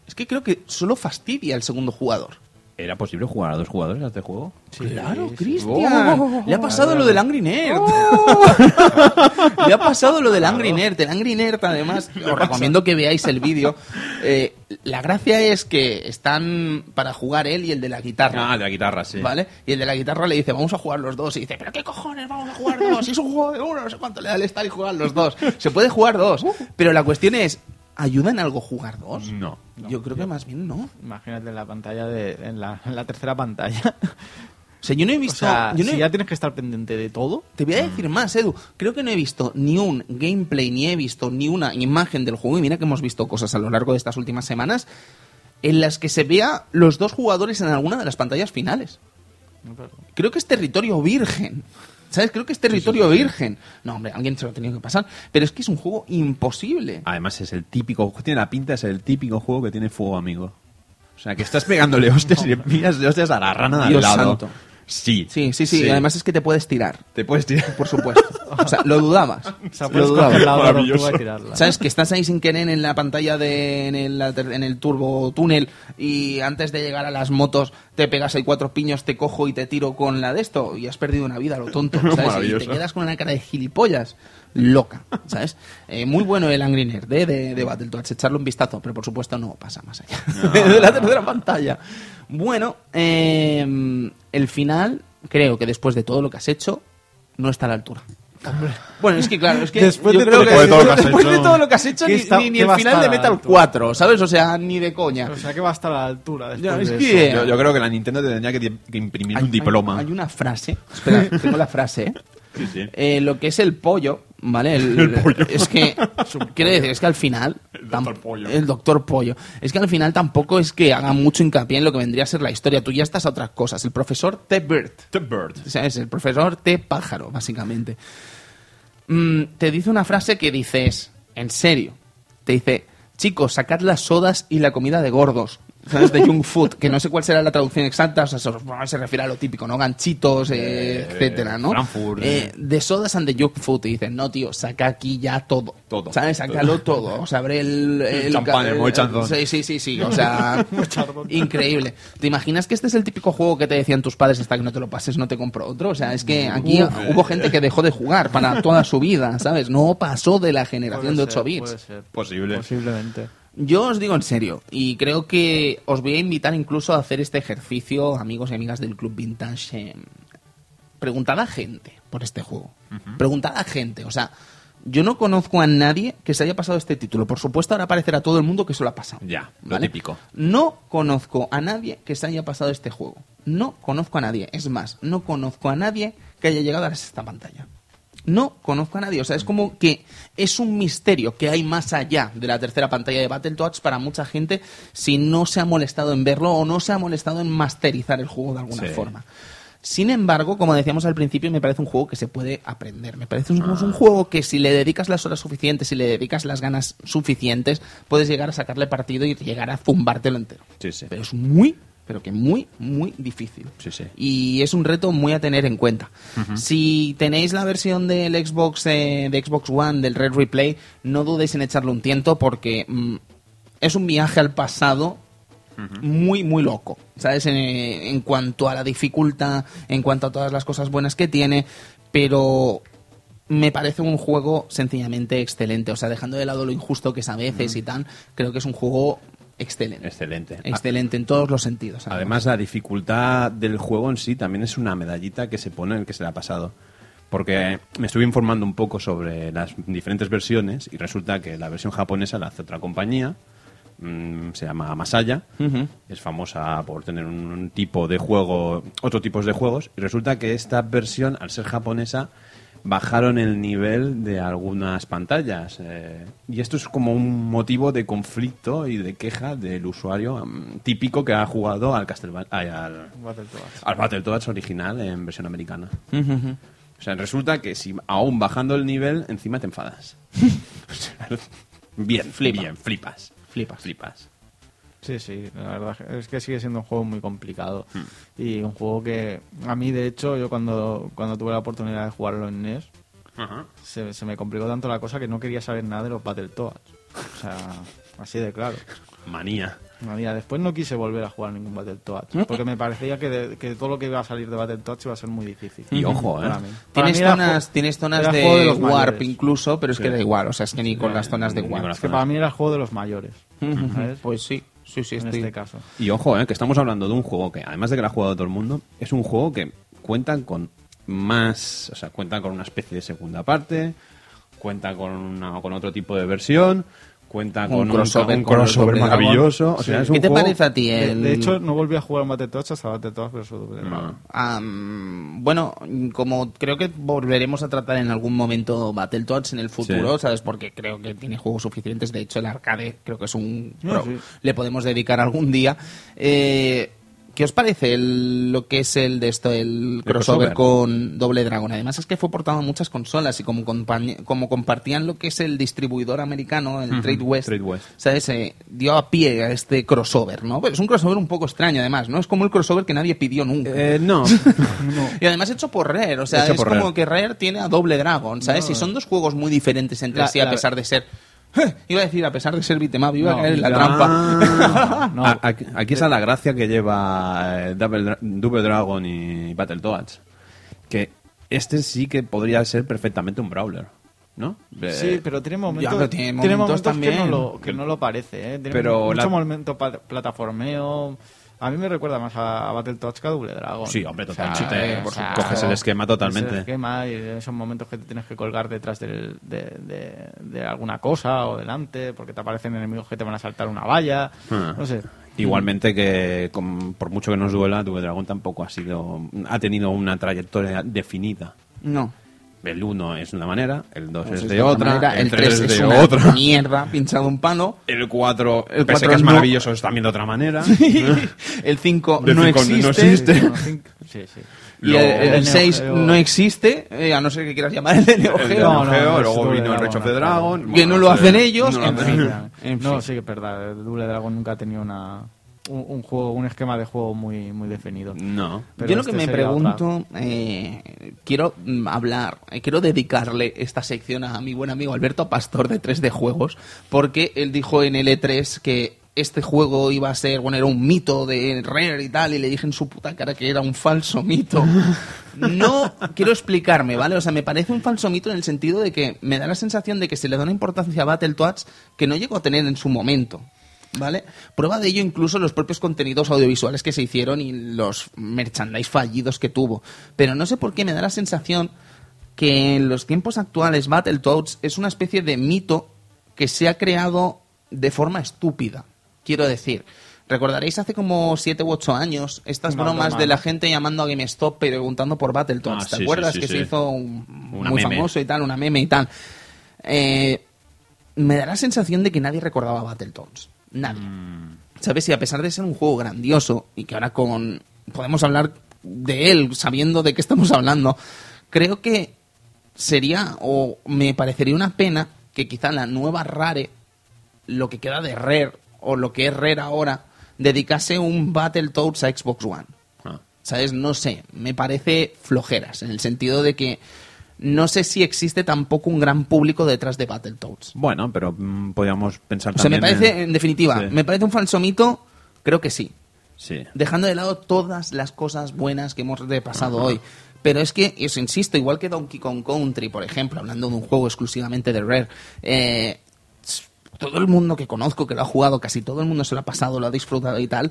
Es que creo que solo fastidia al segundo jugador. ¿Era posible jugar a dos jugadores a este juego? claro, sí. Cristian. Oh. Le ha pasado lo del Angry Nerd. Le ha pasado lo del Angry Nerd. El Angry Nerd, además, os recomiendo que veáis el vídeo. Eh, la gracia es que están para jugar él y el de la guitarra. Ah, de la guitarra, sí. ¿Vale? Y el de la guitarra le dice, vamos a jugar los dos. Y dice, ¿pero qué cojones vamos a jugar dos? Si es un juego de uno, no sé cuánto le da el estar y jugar los dos. Se puede jugar dos. Pero la cuestión es, ¿ayuda en algo jugar dos? No. Yo creo que más bien no. Imagínate en la pantalla de, en la, en la tercera pantalla. O sea, yo no he o visto... sea, yo no si ya tienes que estar pendiente de todo. Te voy a decir más, Edu. Creo que no he visto ni un gameplay, ni he visto ni una imagen del juego. Y mira que hemos visto cosas a lo largo de estas últimas semanas en las que se vea los dos jugadores en alguna de las pantallas finales. Creo que es territorio virgen. ¿Sabes? Creo que es territorio virgen. No, hombre, alguien se lo ha tenido que pasar. Pero es que es un juego imposible. Además es el típico, tiene la pinta, es el típico juego que tiene fuego amigo. O sea, que estás pegándole hostias y le pillas de hostias a la rana de al lado. santo. Sí. Sí, sí, sí. Y además es que te puedes tirar. te puedes tirar. Por supuesto. O sea, lo dudabas. O sea, lo dudabas. la y tirarla. ¿Sabes? Que estás ahí sin querer en la pantalla de en el, en el turbo túnel y antes de llegar a las motos te pegas ahí cuatro piños, te cojo y te tiro con la de esto y has perdido una vida, lo tonto. ¿sabes? Y te quedas con una cara de gilipollas loca, ¿sabes? Eh, muy bueno el Angry Nerd de, de, de Battletoads, echarle un vistazo, pero por supuesto no pasa más allá de la tercera pantalla. Bueno, eh, el final, creo que después de todo lo que has hecho, no está a la altura. Bueno, es que claro, es que Después yo de creo todo- que después de todo lo que has después de hecho, todo lo que has hecho, ¿qué ni, está- ni- el final de Metal altura? 4, ¿sabes? O sea, ni de coña. O sea que va a estar a la altura después Ya, es de que- eso. Yo, yo creo que la Nintendo te tendría que, que imprimir un diploma. Hay, una frase, espera, tengo la frase, ¿eh? Sí, sí. Eh, lo que es el pollo, ¿vale? El, Es que, quiere decir, es que al final... El doctor pollo. El doctor pollo. Es que al final tampoco es que haga mucho hincapié en lo que vendría a ser la historia. Tú ya estás a otras cosas. El profesor T. Bird. The Bird. O sea, es el profesor T. Pájaro, básicamente. Mm, te dice una frase que dices, en serio. Te dice, chicos, sacad las sodas y la comida de gordos. ¿Sabes? De junk food, que no sé cuál será la traducción exacta, o sea, se, se refiere a lo típico, ¿no? Ganchitos, eh, Eh, etcétera, ¿no? Frankfurt, Eh, eh. de sodas and the junk food, y dicen, no, tío, saca aquí ya todo. Todo. ¿Sabes? Sácalo todo. O sea, abre el... el Champán, el Chandon. Sí, sí, sí, sí. O sea, increíble. ¿Te imaginas que este es el típico juego que te decían tus padres hasta que no te lo pases, no te compro otro? O sea, es que aquí hubo gente que dejó de jugar para toda su vida, ¿sabes? No pasó de la generación de Puede 8 ser, bits. Puede ser. Posible. Posiblemente. Yo os digo en serio, y creo que os voy a invitar incluso a hacer este ejercicio, amigos y amigas del Club Vintage. eh, preguntad a gente por este juego. Preguntad a gente, o sea, yo no conozco a nadie que se haya pasado este título. Por supuesto, ahora parecerá todo el mundo que se lo ha pasado. Ya, lo típico. No conozco a nadie que se haya pasado este juego. No conozco a nadie. Es más, no conozco a nadie que haya llegado a sexta pantalla. No conozco a nadie. O sea, es como que es un misterio que hay más allá de la tercera pantalla de Battletoads para mucha gente si no se ha molestado en verlo o no se ha molestado en masterizar el juego de alguna Sí. forma. Sin embargo, como decíamos al principio, me parece un juego que se puede aprender. Me parece un, un juego que si le dedicas las horas suficientes, si le dedicas las ganas suficientes, puedes llegar a sacarle partido y llegar a zumbártelo entero. Sí, sí. Pero es muy, pero que muy, muy difícil. Sí, sí. Y es un reto muy a tener en cuenta. Si tenéis la versión del Xbox, eh, de Xbox One, del Red Replay, no dudéis en echarle un tiento porque mm, es un viaje al pasado muy, muy loco, ¿sabes? En, en cuanto a la dificultad, en cuanto a todas las cosas buenas que tiene, pero me parece un juego sencillamente excelente. O sea, dejando de lado lo injusto que es a veces y tal, creo que es un juego excelente. Excelente. Excelente en todos los sentidos. Además, la dificultad del juego en sí también es una medallita que se pone en el que se le ha pasado. Porque me estuve informando un poco sobre las diferentes versiones y resulta que la versión japonesa la hace otra compañía, mm, se llama Masaya, es famosa por tener un tipo de juego, otro tipos de juegos, y resulta que esta versión, al ser japonesa, bajaron el nivel de algunas pantallas. eh, y esto es como un motivo de conflicto y de queja del usuario mm, típico que ha jugado al Castlevania, ay, al, Battletoads. al Battletoads original en versión americana. O sea, resulta que si aún bajando el nivel, encima te enfadas. Bien, Flipa. bien, flipas. Flipas. Flipas. Sí, sí, la verdad es que sigue siendo un juego muy complicado. Hmm. Y un juego que a mí, de hecho, yo cuando, cuando tuve la oportunidad de jugarlo en NES, se, se me complicó tanto la cosa que no quería saber nada de los Battletoads. O sea, así de claro. Manía. Mira, después no quise volver a jugar ningún Battletoads. Porque me parecía que, de- que todo lo que iba a salir de Battletoads iba a ser muy difícil. Y ojo, ¿eh? Para mí. Para Tienes mí zonas, tienes zonas de, los Warp mayores. incluso, pero es Sí. que da igual, o sea, es que ni con las zonas de Warp. Es que para mí era el juego de los mayores. ¿sabes? Pues sí, sí, sí, en estoy... este caso. Y ojo, eh, que estamos hablando de un juego que, además de que lo ha jugado todo el mundo, es un juego que cuenta con más, o sea, cuenta con una especie de segunda parte, cuenta con, una, con otro tipo de versión, cuenta Un con un crossover un maravilloso. O sea, Sí. es un ¿Qué te juego- parece a ti De, el...? de hecho, no volví a jugar un Battletoads hasta Battletoads vs. Double Dragon. Am, bueno, como creo que volveremos a tratar en algún momento Battletoads en el futuro, Sí. ¿sabes? Porque creo que tiene juegos suficientes. De hecho, el arcade creo que es un... Sí. Le podemos dedicar algún día. Eh, ¿Qué os parece el- lo que es el de esto, el crossover, crossover. con Doble Dragon? Además es que fue portado a muchas consolas y como, compartían lo que es el distribuidor americano, el Trade West, Trade West. ¿sabes? Eh, dio a pie a este crossover, ¿no? Pero es un crossover un poco extraño además, ¿no? Es como el crossover que nadie pidió nunca. Eh, no. Y además hecho por Rare, o sea, Hecho es como Rare. que Rare tiene a Doble Dragon, ¿sabes? Y son dos juegos muy diferentes entre La- sí, a la- pesar de ser... Iba a decir, a pesar de ser beat'em iba a caer en la trampa. No. a- Aquí, aquí está la gracia que lleva eh, Double, Dra- Double Dragon y Battletoads. Que este sí que podría ser perfectamente un brawler, ¿no? Sí, pero tiene momentos, pero tiene tiene momentos momentos que, no lo, que no lo parece. ¿eh? Tiene Pero mucho la- momento plataformeo. A mí me recuerda más a, a Battletoads que a Double Dragon. Sí, hombre, O sea, totalmente. eh, Por o sea, supuesto. Coges el esquema totalmente. coges El esquema y esos momentos que te tienes que colgar detrás del- de, de- de alguna cosa o delante porque te aparecen enemigos que te van a saltar una valla. Ah. No sé. Igualmente que con- por mucho que nos duela, Double Dragon tampoco ha sido ha tenido una trayectoria definida. No. El 1 es de una manera, el 2 Pues es es de otra, manera, el 3 3 es es de una otra, mierda, pinchado un palo. el 4, El pese 4 que es no. maravilloso, es también de otra manera. el 5 Del no no existe. No, cinco- sí, sí. Y Luego- el, El 6 Neo Geo- no existe, eh, a no ser que quieras llamar el de Neo El de Geo. Neo no, Geo, no, es luego vino el Dragon, Reach of the. Dragon. Que bueno, no lo hacen ellos, no lo en hacen. fin. No, sí que es verdad. Double Dragon nunca ha tenido una, un, un juego, un esquema de juego muy, muy definido. No. Pero Yo lo este que me sería pregunto, eh, quiero mm, hablar, eh, quiero dedicarle esta sección a mi buen amigo Alberto Pastor de 3D Juegos, porque él dijo en el E3 que este juego iba a ser, bueno, era un mito de Rare y tal, y le dije en su puta cara que era un falso mito. No quiero explicarme, ¿vale? O sea, me parece un falso mito en el sentido de que me da la sensación de que se le da una importancia a Battletoads que no llegó a tener en su momento. ¿Vale? Prueba de ello incluso los propios contenidos audiovisuales que se hicieron y los merchandise fallidos que tuvo. Pero no sé por qué me da la sensación que en los tiempos actuales Battletoads es una especie de mito que se ha creado de forma estúpida. Quiero decir, recordaréis hace como 7 u 8 años estas bromas broma, de la gente llamando a GameStop preguntando por Battletoads. Ah, ¿Te sí, acuerdas sí, sí, que se hizo un- muy meme. famoso y tal, una meme y tal? Eh, me da la sensación de que nadie recordaba Battletoads. Nadie. Mm. ¿Sabes? Y a pesar de ser un juego grandioso y que ahora con podemos hablar de él sabiendo de qué estamos hablando, creo que sería o me parecería una pena que quizá la nueva Rare, lo que queda de Rare o lo que es Rare ahora, dedicase un Battletoads a Xbox One. Ah. ¿Sabes? No sé, me parece flojeras, en el sentido de que no sé si existe tampoco un gran público detrás de Battletoads. Bueno, pero mm, podríamos pensar O sea, me también parece, en definitiva, Sí. me parece un falso mito, creo que sí. Sí. Dejando de lado todas las cosas buenas que hemos repasado hoy. Pero es que, eso insisto, igual que Donkey Kong Country, por ejemplo, hablando de un juego exclusivamente de Rare, eh, todo el mundo que conozco que lo ha jugado, casi todo el mundo se lo ha pasado, lo ha disfrutado y tal,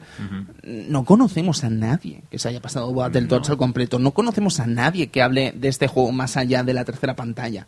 no conocemos a nadie que se haya pasado Battletoads al completo. No conocemos a nadie que hable de este juego más allá de la tercera pantalla.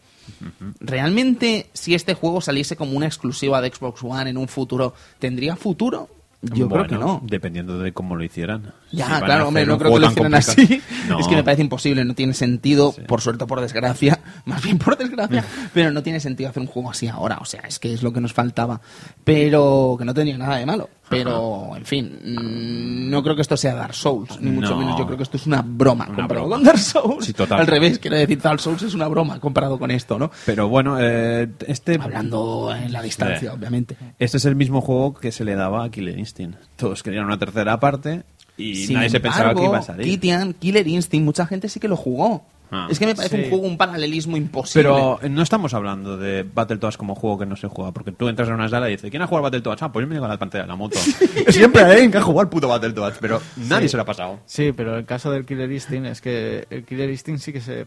Realmente, si este juego saliese como una exclusiva de Xbox One en un futuro, ¿tendría futuro? Yo creo que no. Dependiendo de cómo lo hicieran. Ya, Si claro, hombre, no creo que lo hicieran así. No. Es que me parece imposible, no tiene sentido, Sí. por suerte o por desgracia, más bien por desgracia, pero no tiene sentido hacer un juego así ahora, o sea, es que es lo que nos faltaba, pero que no tenía nada de malo. Pero, en fin, mm, no creo que esto sea Dark Souls, ni mucho No. menos. Yo creo que esto es una broma Una comparado broma. con Dark Souls. Sí, total. Al revés, quiero decir, Dark Souls es una broma comparado con esto, ¿no? Pero bueno, eh, este... Hablando en la distancia, obviamente. Este es el mismo juego que se le daba a Killer Instinct. Todos querían una tercera parte y Sin nadie se pensaba que iba a salir. Kitian, Killer Instinct, mucha gente sí que lo jugó. Ah. es que me parece Sí. un juego, un paralelismo imposible. Pero eh, no estamos hablando de Battletoads como juego que no se juega, porque tú entras en una sala y dices, ¿quién ha jugado Battletoads? Ah, pues yo me llego a la pantalla de la moto. Siempre hay alguien que ha jugado al puto Battletoads, pero nadie se lo ha pasado. Sí, pero el caso del Killer Instinct es que el Killer Instinct sí que se...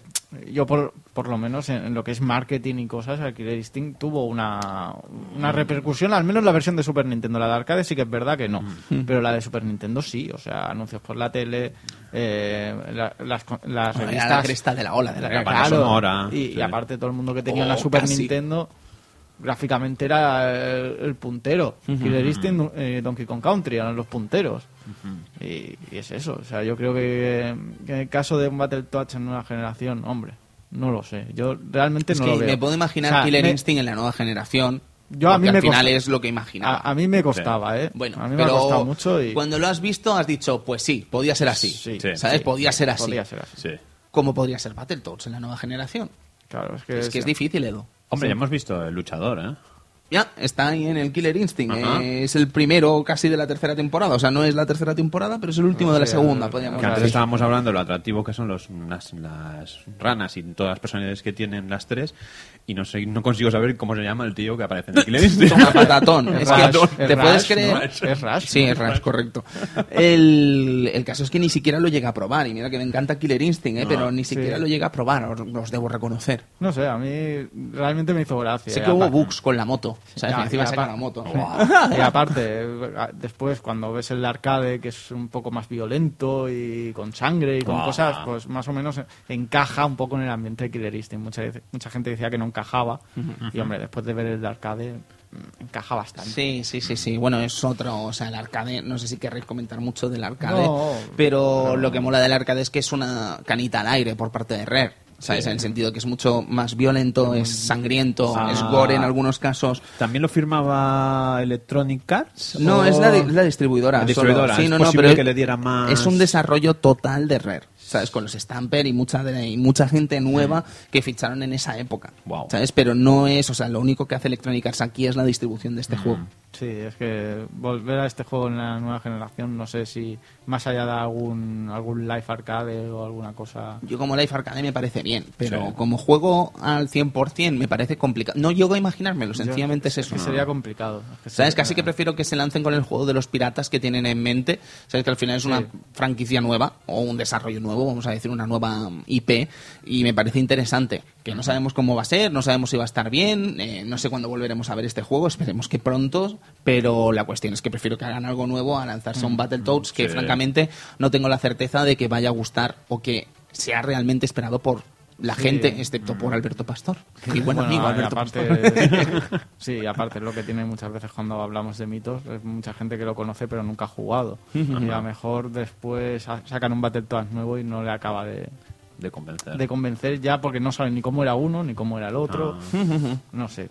Yo por, por lo menos en, en lo que es marketing y cosas, el Killer Instinct tuvo una, una repercusión, al menos la versión de Super Nintendo. La de arcade sí que es verdad que no, pero la de Super Nintendo sí, o sea, anuncios por la tele, eh, la- las, las revistas... la de la ola, de la Claro, sonora, y, sí. y aparte todo el mundo que tenía Oh, la Super casi. Nintendo gráficamente era el, el puntero. Killer Instinct, eh, Donkey Kong Country eran los punteros. y, y es eso. O sea, yo creo que, que en el caso de un Battletoads en nueva generación, hombre, no lo sé. Yo realmente Es no que lo veo. me puedo imaginar O sea, Killer me- Instinct en la nueva generación. Yo a mí me al final costa- es lo que imaginaba. A, a mí me costaba, ¿eh? Bueno, a mí me pero ha costado mucho y... cuando lo has visto has dicho, pues sí, podía ser así. Sí, Sí. ¿Sabes? sí, podía ser así. Podía ser así. Sí. ¿Cómo podría ser Battletoads en la nueva generación? Claro, es que... Es que es sí. difícil, Edo. Hombre, ya hemos visto el luchador, ¿eh? Ya, está ahí en el Killer Instinct. Ajá. Es el primero casi de la tercera temporada. O sea, no es la tercera temporada, pero es el último de la Sí, segunda, podríamos Que antes decir. estábamos hablando de lo atractivo que son los, las, las ranas y todas las personalidades que tienen las tres y no sé, no consigo saber cómo se llama el tío que aparece en el Killer Instinct. Toma patatón. Es es que es te puedes Rush, creer. ¿no? Es Rush. Sí, es Rush, correcto. El, el caso es que ni siquiera lo llega a probar. Y mira que me encanta Killer Instinct, ¿eh? No, pero ni siquiera sí. lo llega a probar, os, os debo reconocer. No sé, a mí realmente me hizo gracia. Sé que hubo bugs con la moto. ¿Sabes? Ya, encima y saca apar- la moto. y aparte, después cuando ves el de arcade, que es un poco más violento y con sangre y con Buah. cosas, pues más o menos encaja un poco en el ambiente de Killer Instinct. Mucha, mucha gente decía que no encajaba. Y hombre, después de ver el de arcade, mm, encaja bastante. Sí, sí, sí, sí. Bueno, es otro, o sea, el arcade, no sé si querréis comentar mucho del arcade, No, pero lo que mola del arcade es que es una canita al aire por parte de Rare. ¿Sabes? En el sentido que es mucho más violento, es sangriento, Ah. es gore en algunos casos. ¿También lo firmaba Electronic Arts? No, ¿O- es la, di- la distribuidora. La distribuidora, solo. Sí, es no, no, posible pero que le diera más- Es un desarrollo total de Rare. ¿Sabes? Con los Stamper y mucha, de- y mucha gente nueva que ficharon en esa época. Guau. ¿Sabes? Pero no es, o sea, lo único que hace Electronic Arts aquí es la distribución de este juego. Sí, es que volver a este juego en la nueva generación, no sé si más allá de algún, algún live arcade o alguna cosa. Yo como Life Arcade me parece bien, pero Sí. como juego al 100% me parece complicado. No llego a imaginármelo, sencillamente es Yo- eso. que sería complicado. Es que ¿Sabes? sería- Casi que prefiero que se lancen con el juego de los piratas que tienen en mente. ¿Sabes? Que al final es una Sí. franquicia nueva o un desarrollo nuevo, vamos a decir, una nueva IP. Y me parece interesante. Que no sabemos cómo va a ser, no sabemos si va a estar bien. eh, no sé cuándo volveremos a ver este juego, esperemos que pronto. Pero la cuestión es que prefiero que hagan algo nuevo a lanzarse un Battletoads que, sí. francamente, no tengo la certeza de que vaya a gustar o que sea realmente esperado por la Sí. gente, excepto por Alberto Pastor. Mi buen Bueno, amigo y Alberto aparte, Pastor. sí, aparte es lo que tiene muchas veces cuando hablamos de mitos, es mucha gente que lo conoce pero nunca ha jugado. y a lo mejor después sa- sacan un Battletoads nuevo y no le acaba de, De convencer. de convencer ya porque no saben ni cómo era uno ni cómo era el otro. No sé.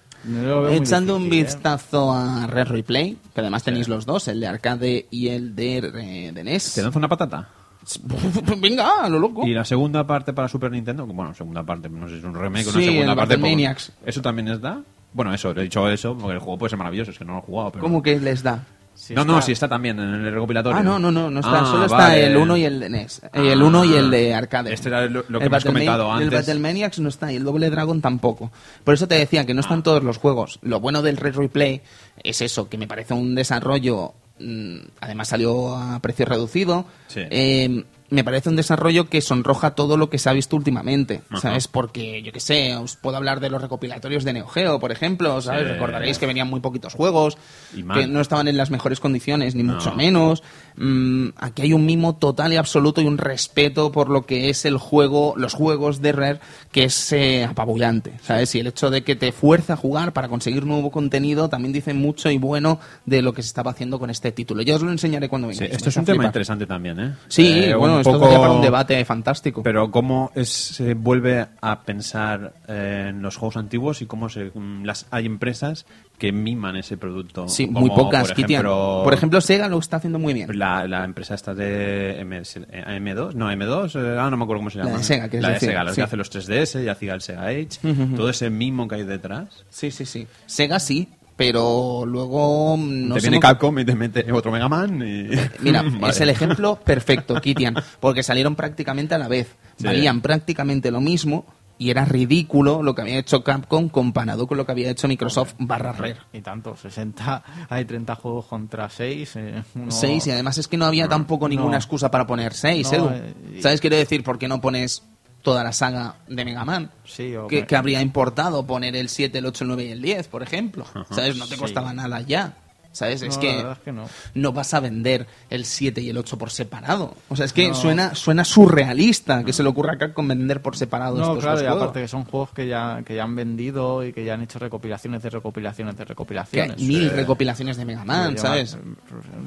Echando un ¿eh? vistazo a Red Replay, que además tenéis los dos, el de arcade y el de, eh, de NES. ¿Te lanza una patata? Venga, a lo loco. Y la segunda parte para Super Nintendo, bueno, segunda parte, no sé si es un remake o una Sí, segunda el parte. Poco- ¿Eso también es da? Bueno, eso, he dicho eso, porque el juego puede ser maravilloso, es que no lo he jugado. Pero... ¿Cómo que les da? No, está- no, sí está también en el recopilatorio. Ah, no, no, no, no está. Ah, Solo está el 1 y el de NES. Eh, el 1 y el de arcade. Este era lo- lo que Battlemania- comentado El antes. Battlemaniacs no está y el Double Dragon tampoco. Por eso te decía que no Ah. están todos los juegos. Lo bueno del Red Replay es eso, que me parece un desarrollo. Mm, además salió a precio reducido. Sí. eh, me parece un desarrollo que sonroja todo lo que se ha visto últimamente, ¿sabes? Porque, yo qué sé, os puedo hablar de los recopilatorios de Neo Geo, por ejemplo, ¿sabes? Sí. Recordaréis que venían muy poquitos juegos, que no estaban en las mejores condiciones, ni mucho menos. Mm, aquí hay un mimo total y absoluto y un respeto por lo que es el juego, los juegos de Rare, que es eh, apabullante, ¿sabes? Y el hecho de que te fuerza a jugar para conseguir nuevo contenido también dice mucho y bueno de lo que se estaba haciendo con este título. Yo os lo enseñaré cuando venga. Sí, esto es un tema interesante también, ¿eh? Sí, Eh, bueno, esto poco- para un debate fantástico. Pero cómo es- se vuelve a pensar eh, en los juegos antiguos y cómo se, mm, las hay empresas que miman ese producto. sí, Como, muy pocas, por Kitian. ejemplo, Por ejemplo, Sega lo está haciendo muy bien. La, la empresa esta de MS, eh, M2, no, M2, eh, ah, no me acuerdo cómo se La llama. de Sega, quieres La de Sega, la sí. que hace los 3DS y hacía el Sega Age. Todo ese mimo que hay detrás. Sí, sí, sí. Sega sí, pero luego no te viene Capcom y te mete otro Mega Man y... Mira, Vale. es el ejemplo perfecto, Kitian, porque salieron prácticamente a la vez. Sí. Valían prácticamente lo mismo y era ridículo lo que había hecho Capcom comparado con lo que había hecho Microsoft barra Rare. Y tanto, 60, hay 30 juegos contra 6. Eh, uno- Seis, y además es que no había tampoco ninguna No. excusa para poner seis, No, Edu. eh, y- ¿Sabes? Quiero decir, ¿por qué no pones toda la saga de Mega Man? Sí, o que, me- que habría importado poner el 7, el 8, el 9 y el 10, por ejemplo. ¿Sabes? No te Sí. costaba nada ya. ¿Sabes? es que la verdad es que no. no vas a vender el 7 y el 8 por separado. O sea, es que No. suena, suena surrealista que se le ocurra acá con vender por separado No, estos claro, dos y juegos. aparte que son juegos que ya, que ya han vendido y que ya han hecho recopilaciones de recopilaciones de Que hay recopilaciones. mil Eh, recopilaciones de Mega Man, ¿sabes?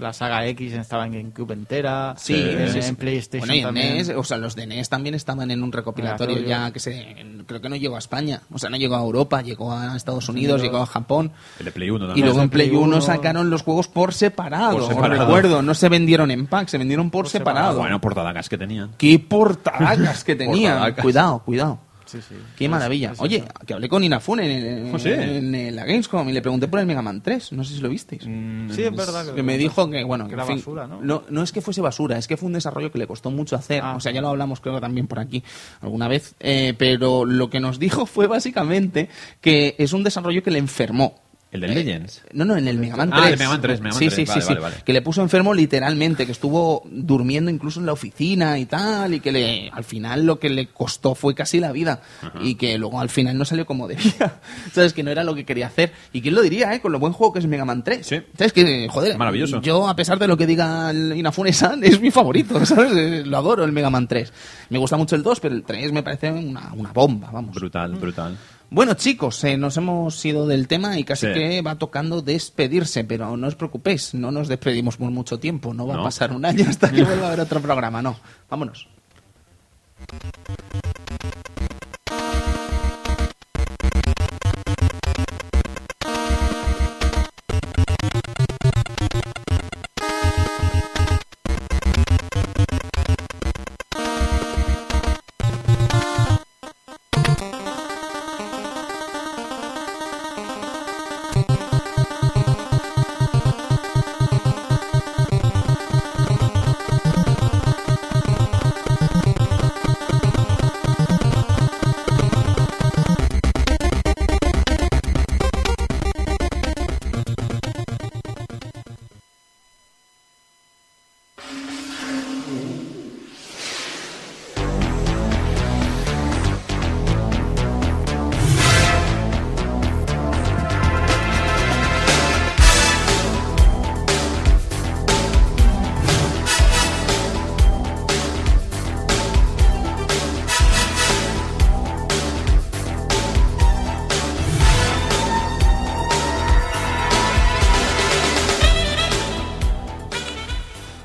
La saga X estaba en GameCube entera. Sí, en, sí, sí. en PlayStation Bueno, y en también. NES, o sea, los de NES también estaban en un recopilatorio yo- ya que se, creo que no llegó a España, o sea, no llegó a Europa, llegó a Estados Unidos, llegó a Japón. El de Play 1 Y luego en Play Play 1 uno. Sacaron los juegos por separado, Por os separado. recuerdo, no se vendieron en pack, se vendieron por, Por separado. separado. Bueno, portadagas que tenían. ¡Qué portadacas que tenían! Portadacas. Cuidado, cuidado. Sí, sí. Qué maravilla. Oye, que hablé con Inafune en, Oh, sí. en- en la Gamescom y le pregunté por el Mega Man 3. No sé si lo visteis. Sí, es verdad. Que me dijo que, bueno, que en era fin, basura, ¿no? no no es que fuese basura, es que fue un desarrollo que le costó mucho hacer. Ah. o sea, ya lo hablamos creo que también por aquí alguna vez. Eh, pero lo que nos dijo fue básicamente que es un desarrollo que le enfermó. El del Eh, Legends. No, no, en el Mega Man Ah, 3. el Mega Man 3, Mega Man sí, 3, sí, vale, sí, vale, sí. vale. Que le puso enfermo literalmente, que estuvo durmiendo incluso en la oficina y tal, y que le, al final lo que le costó fue casi la vida. Y que luego al final no salió como debía. ¿Sabes? Que no era lo que quería hacer. ¿Y quién lo diría, eh? Con lo buen juego que es Mega Man 3. Sí. ¿Sabes? Que, joder, Maravilloso. yo, a pesar de lo que diga Inafune-san, es mi favorito, ¿sabes? Eh, Lo adoro, el Mega Man 3. Me gusta mucho el 2, pero el 3 me parece una, una bomba, vamos. Brutal, brutal. Bueno, chicos, eh, nos hemos ido del tema y casi Sí. que va tocando despedirse, pero no os preocupéis, no nos despedimos por mucho tiempo, no va a pasar un año hasta que vuelva a haber otro programa, no. Vámonos.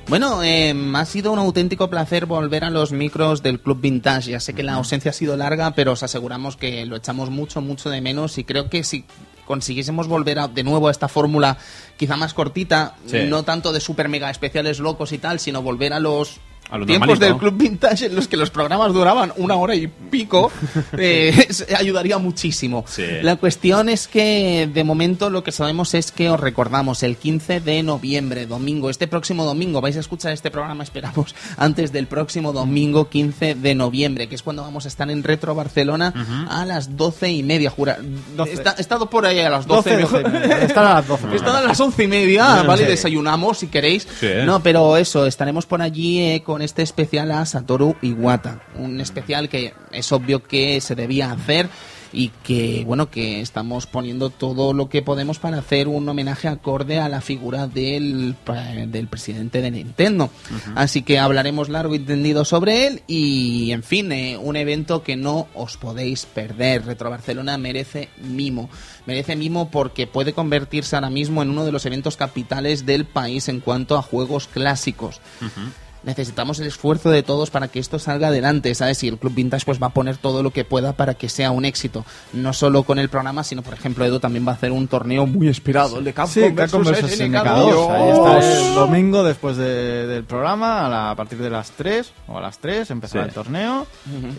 Bueno, eh, ha sido un auténtico placer volver a los micros del Club Vintage. Ya sé que la ausencia ha sido larga, pero os aseguramos que lo echamos mucho, mucho de menos y creo que si consiguiésemos volver a- de nuevo a esta fórmula quizá más cortita, Sí. no tanto de super mega especiales locos y tal, sino volver a los tiempos normalito. del Club Vintage en los que los programas duraban una hora y pico, eh, ayudaría muchísimo. Sí. La cuestión es que de momento lo que sabemos es que os recordamos el 15 de noviembre, domingo, este próximo domingo, vais a escuchar este programa, esperamos, antes del próximo domingo 15 de noviembre, que es cuando vamos a estar en Retro Barcelona a las 12 y media. Jura. Está- he estado por ahí a las 12. 12, 12. Están a las 12. Están a las once y media, ¿vale? Desayunamos si queréis. Sí. No, pero eso, estaremos por allí eh, con con este especial a Satoru Iwata. Un especial que es obvio que se debía hacer y que bueno que estamos poniendo todo lo que podemos para hacer un homenaje acorde a la figura del, pa- del presidente de Nintendo. Así que hablaremos largo y tendido sobre él y en fin eh, un evento que no os podéis perder. Retro Barcelona merece mimo. Merece mimo porque puede convertirse ahora mismo en uno de los eventos capitales del país en cuanto a juegos clásicos necesitamos el esfuerzo de todos para que esto salga adelante, ¿sabes? Y el Club Vintage pues va a poner todo lo que pueda para que sea un éxito, no solo con el programa, sino por ejemplo Edu también va a hacer un torneo muy esperado, el de Capcom, Sí, Capcom versus vs SNK2. SNK2. Ahí está el domingo después de- del programa, a, la- a partir de las 3 o a las 3 empezará Sí. el torneo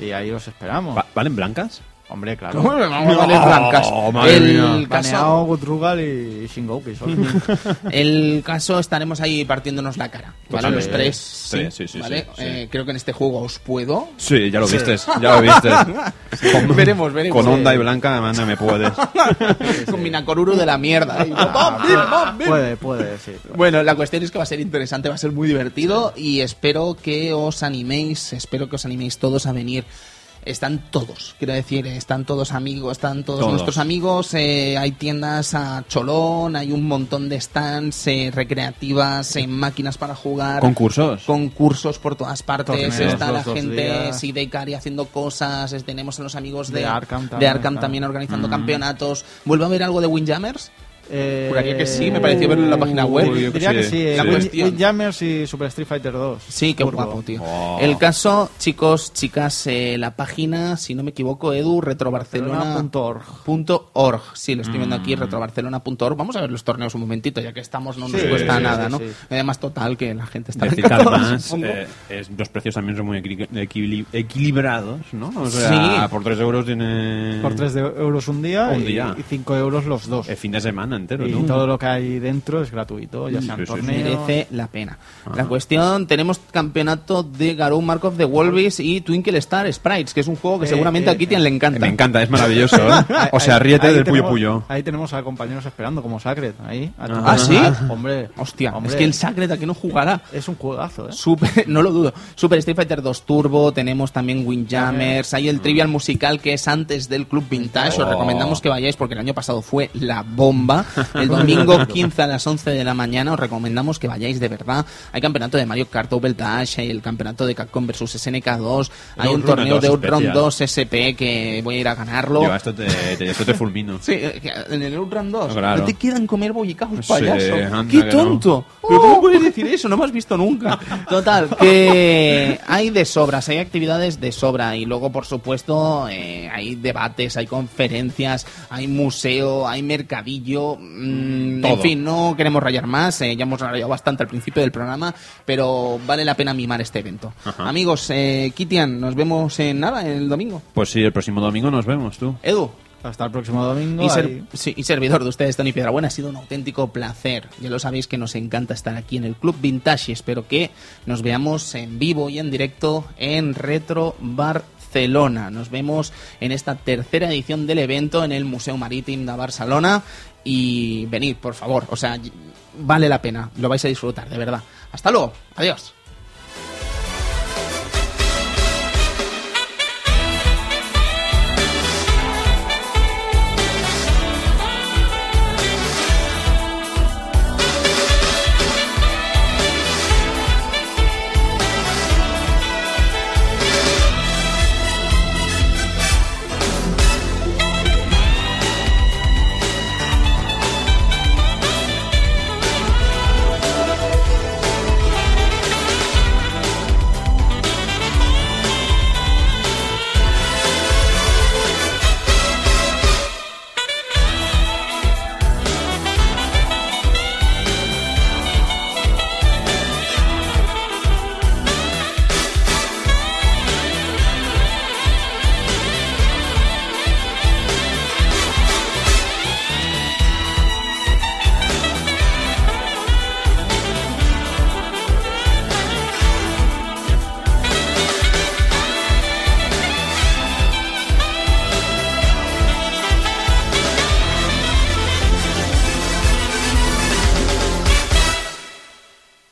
y ahí os esperamos. Va- ¿Valen blancas? Hombre, claro. ¿Cómo me vamos a valer blancas? madre el mía. caso, Baneado, Gutrugal y Shingoku. solo. el caso estaremos ahí partiéndonos la cara, ¿vale? Los tres, Sí, sí, sí, ¿vale? sí, sí. Eh, creo que en este juego os puedo. Sí, ya lo viste, ya lo viste. Con, Veremos, veremos. Con onda y blanca, manda, me puedes. Con Minakoruru de la mierda. Y- Ah, puede, puede, sí. pero- Bueno, la cuestión es que va a ser interesante, va a ser muy divertido y espero que os animéis, espero que os animéis todos a venir. Están todos, quiero decir, están todos amigos, están todos, Todos. nuestros amigos, eh, hay tiendas a cholón, hay un montón de stands eh, recreativas, en máquinas para jugar. ¿Concursos? Concursos por todas partes, Torneos está los la gente, sí, de Ikari haciendo cosas, tenemos a los amigos de, De Arkham de también organizando Mm. campeonatos. ¿Vuelve a haber algo de Windjammers? Eh, Juraría que sí, me pareció verlo en la página web. Uy, Diría sí, que sí. Windjammers y Super Street Fighter 2. Sí, qué Turbo. guapo, tío. Oh. El caso, chicos, chicas, eh, la página, si no me equivoco, edu, retrobarcelona.org. Barcelona.org. Sí, lo estoy viendo aquí, retrobarcelona.org. Vamos a ver los torneos un momentito, ya que estamos, no nos Sí, cuesta sí, nada, sí, ¿no? sí. Además, total, que la gente está Decir además eh, es- los precios también son muy equili- equili- equilibrados, ¿no? O sea, Sí. por 3 euros tiene... Por 3 euros un día, Un y- día. y 5 euros los dos. El fin de semana entero, y ¿no? todo lo que hay dentro es gratuito, ya Sí, sean sí, sí. torneos. merece la pena. La cuestión, tenemos campeonato de Garou Mark of the Wolves y Twinkle Star Sprites, que es un juego que Eh, seguramente eh, a Kitian le encanta. Me encanta, es maravilloso. ¿eh? O sea, Ahí- ríete ahí del Puyo tenemos- Puyo. Ahí tenemos a compañeros esperando, como Sacred. Ahí, a tu- ¿Ah, sí? Hombre, Hostia, hombre, es que el Sacred aquí no jugará. es un juegazo, ¿eh? Super, no lo dudo. Super Street Fighter 2 Turbo, tenemos también Windjammers, hay el Trivial Musical que es antes del Club Vintage, os Oh. recomendamos que vayáis porque el año pasado fue la bomba. El domingo 15 a las 11 de la mañana os recomendamos que vayáis de verdad. Hay campeonato de Mario Kart Double Dash, hay el campeonato de Capcom vs SNK2, hay un torneo 2 de Outrun especial. 2 SP que voy a ir a ganarlo. Yo, esto te, te- esto te fulmino. Sí, eh, en el Outrun 2. Claro. No te quedan comer bollicaos, Sí, payaso. anda ¡Qué tonto! ¿Pero cómo puedes decir eso? No me has visto nunca. Total, que hay de sobras, hay actividades de sobra. Y luego, por supuesto, eh, hay debates, hay conferencias, hay museo, hay mercadillo. Mm, en fin, no queremos rayar más. eh, ya hemos rayado bastante al principio del programa. Pero vale la pena mimar este evento. Ajá. Amigos, eh, Kitian, nos vemos en nada, el domingo. Pues sí, el próximo domingo nos vemos, tú. Edu, Hasta el próximo domingo. y, ser- ahí- sí, y servidor de ustedes, Tony Piedrabuena, ha sido un auténtico placer. Ya lo sabéis que nos encanta estar aquí en el Club Vintage y espero que nos veamos en vivo y en directo en Retro Barcelona. Nos vemos en esta tercera edición del evento en el Museo Marítim de Barcelona y venid, por favor. O sea, vale la pena, lo vais a disfrutar, de verdad. Hasta luego, adiós.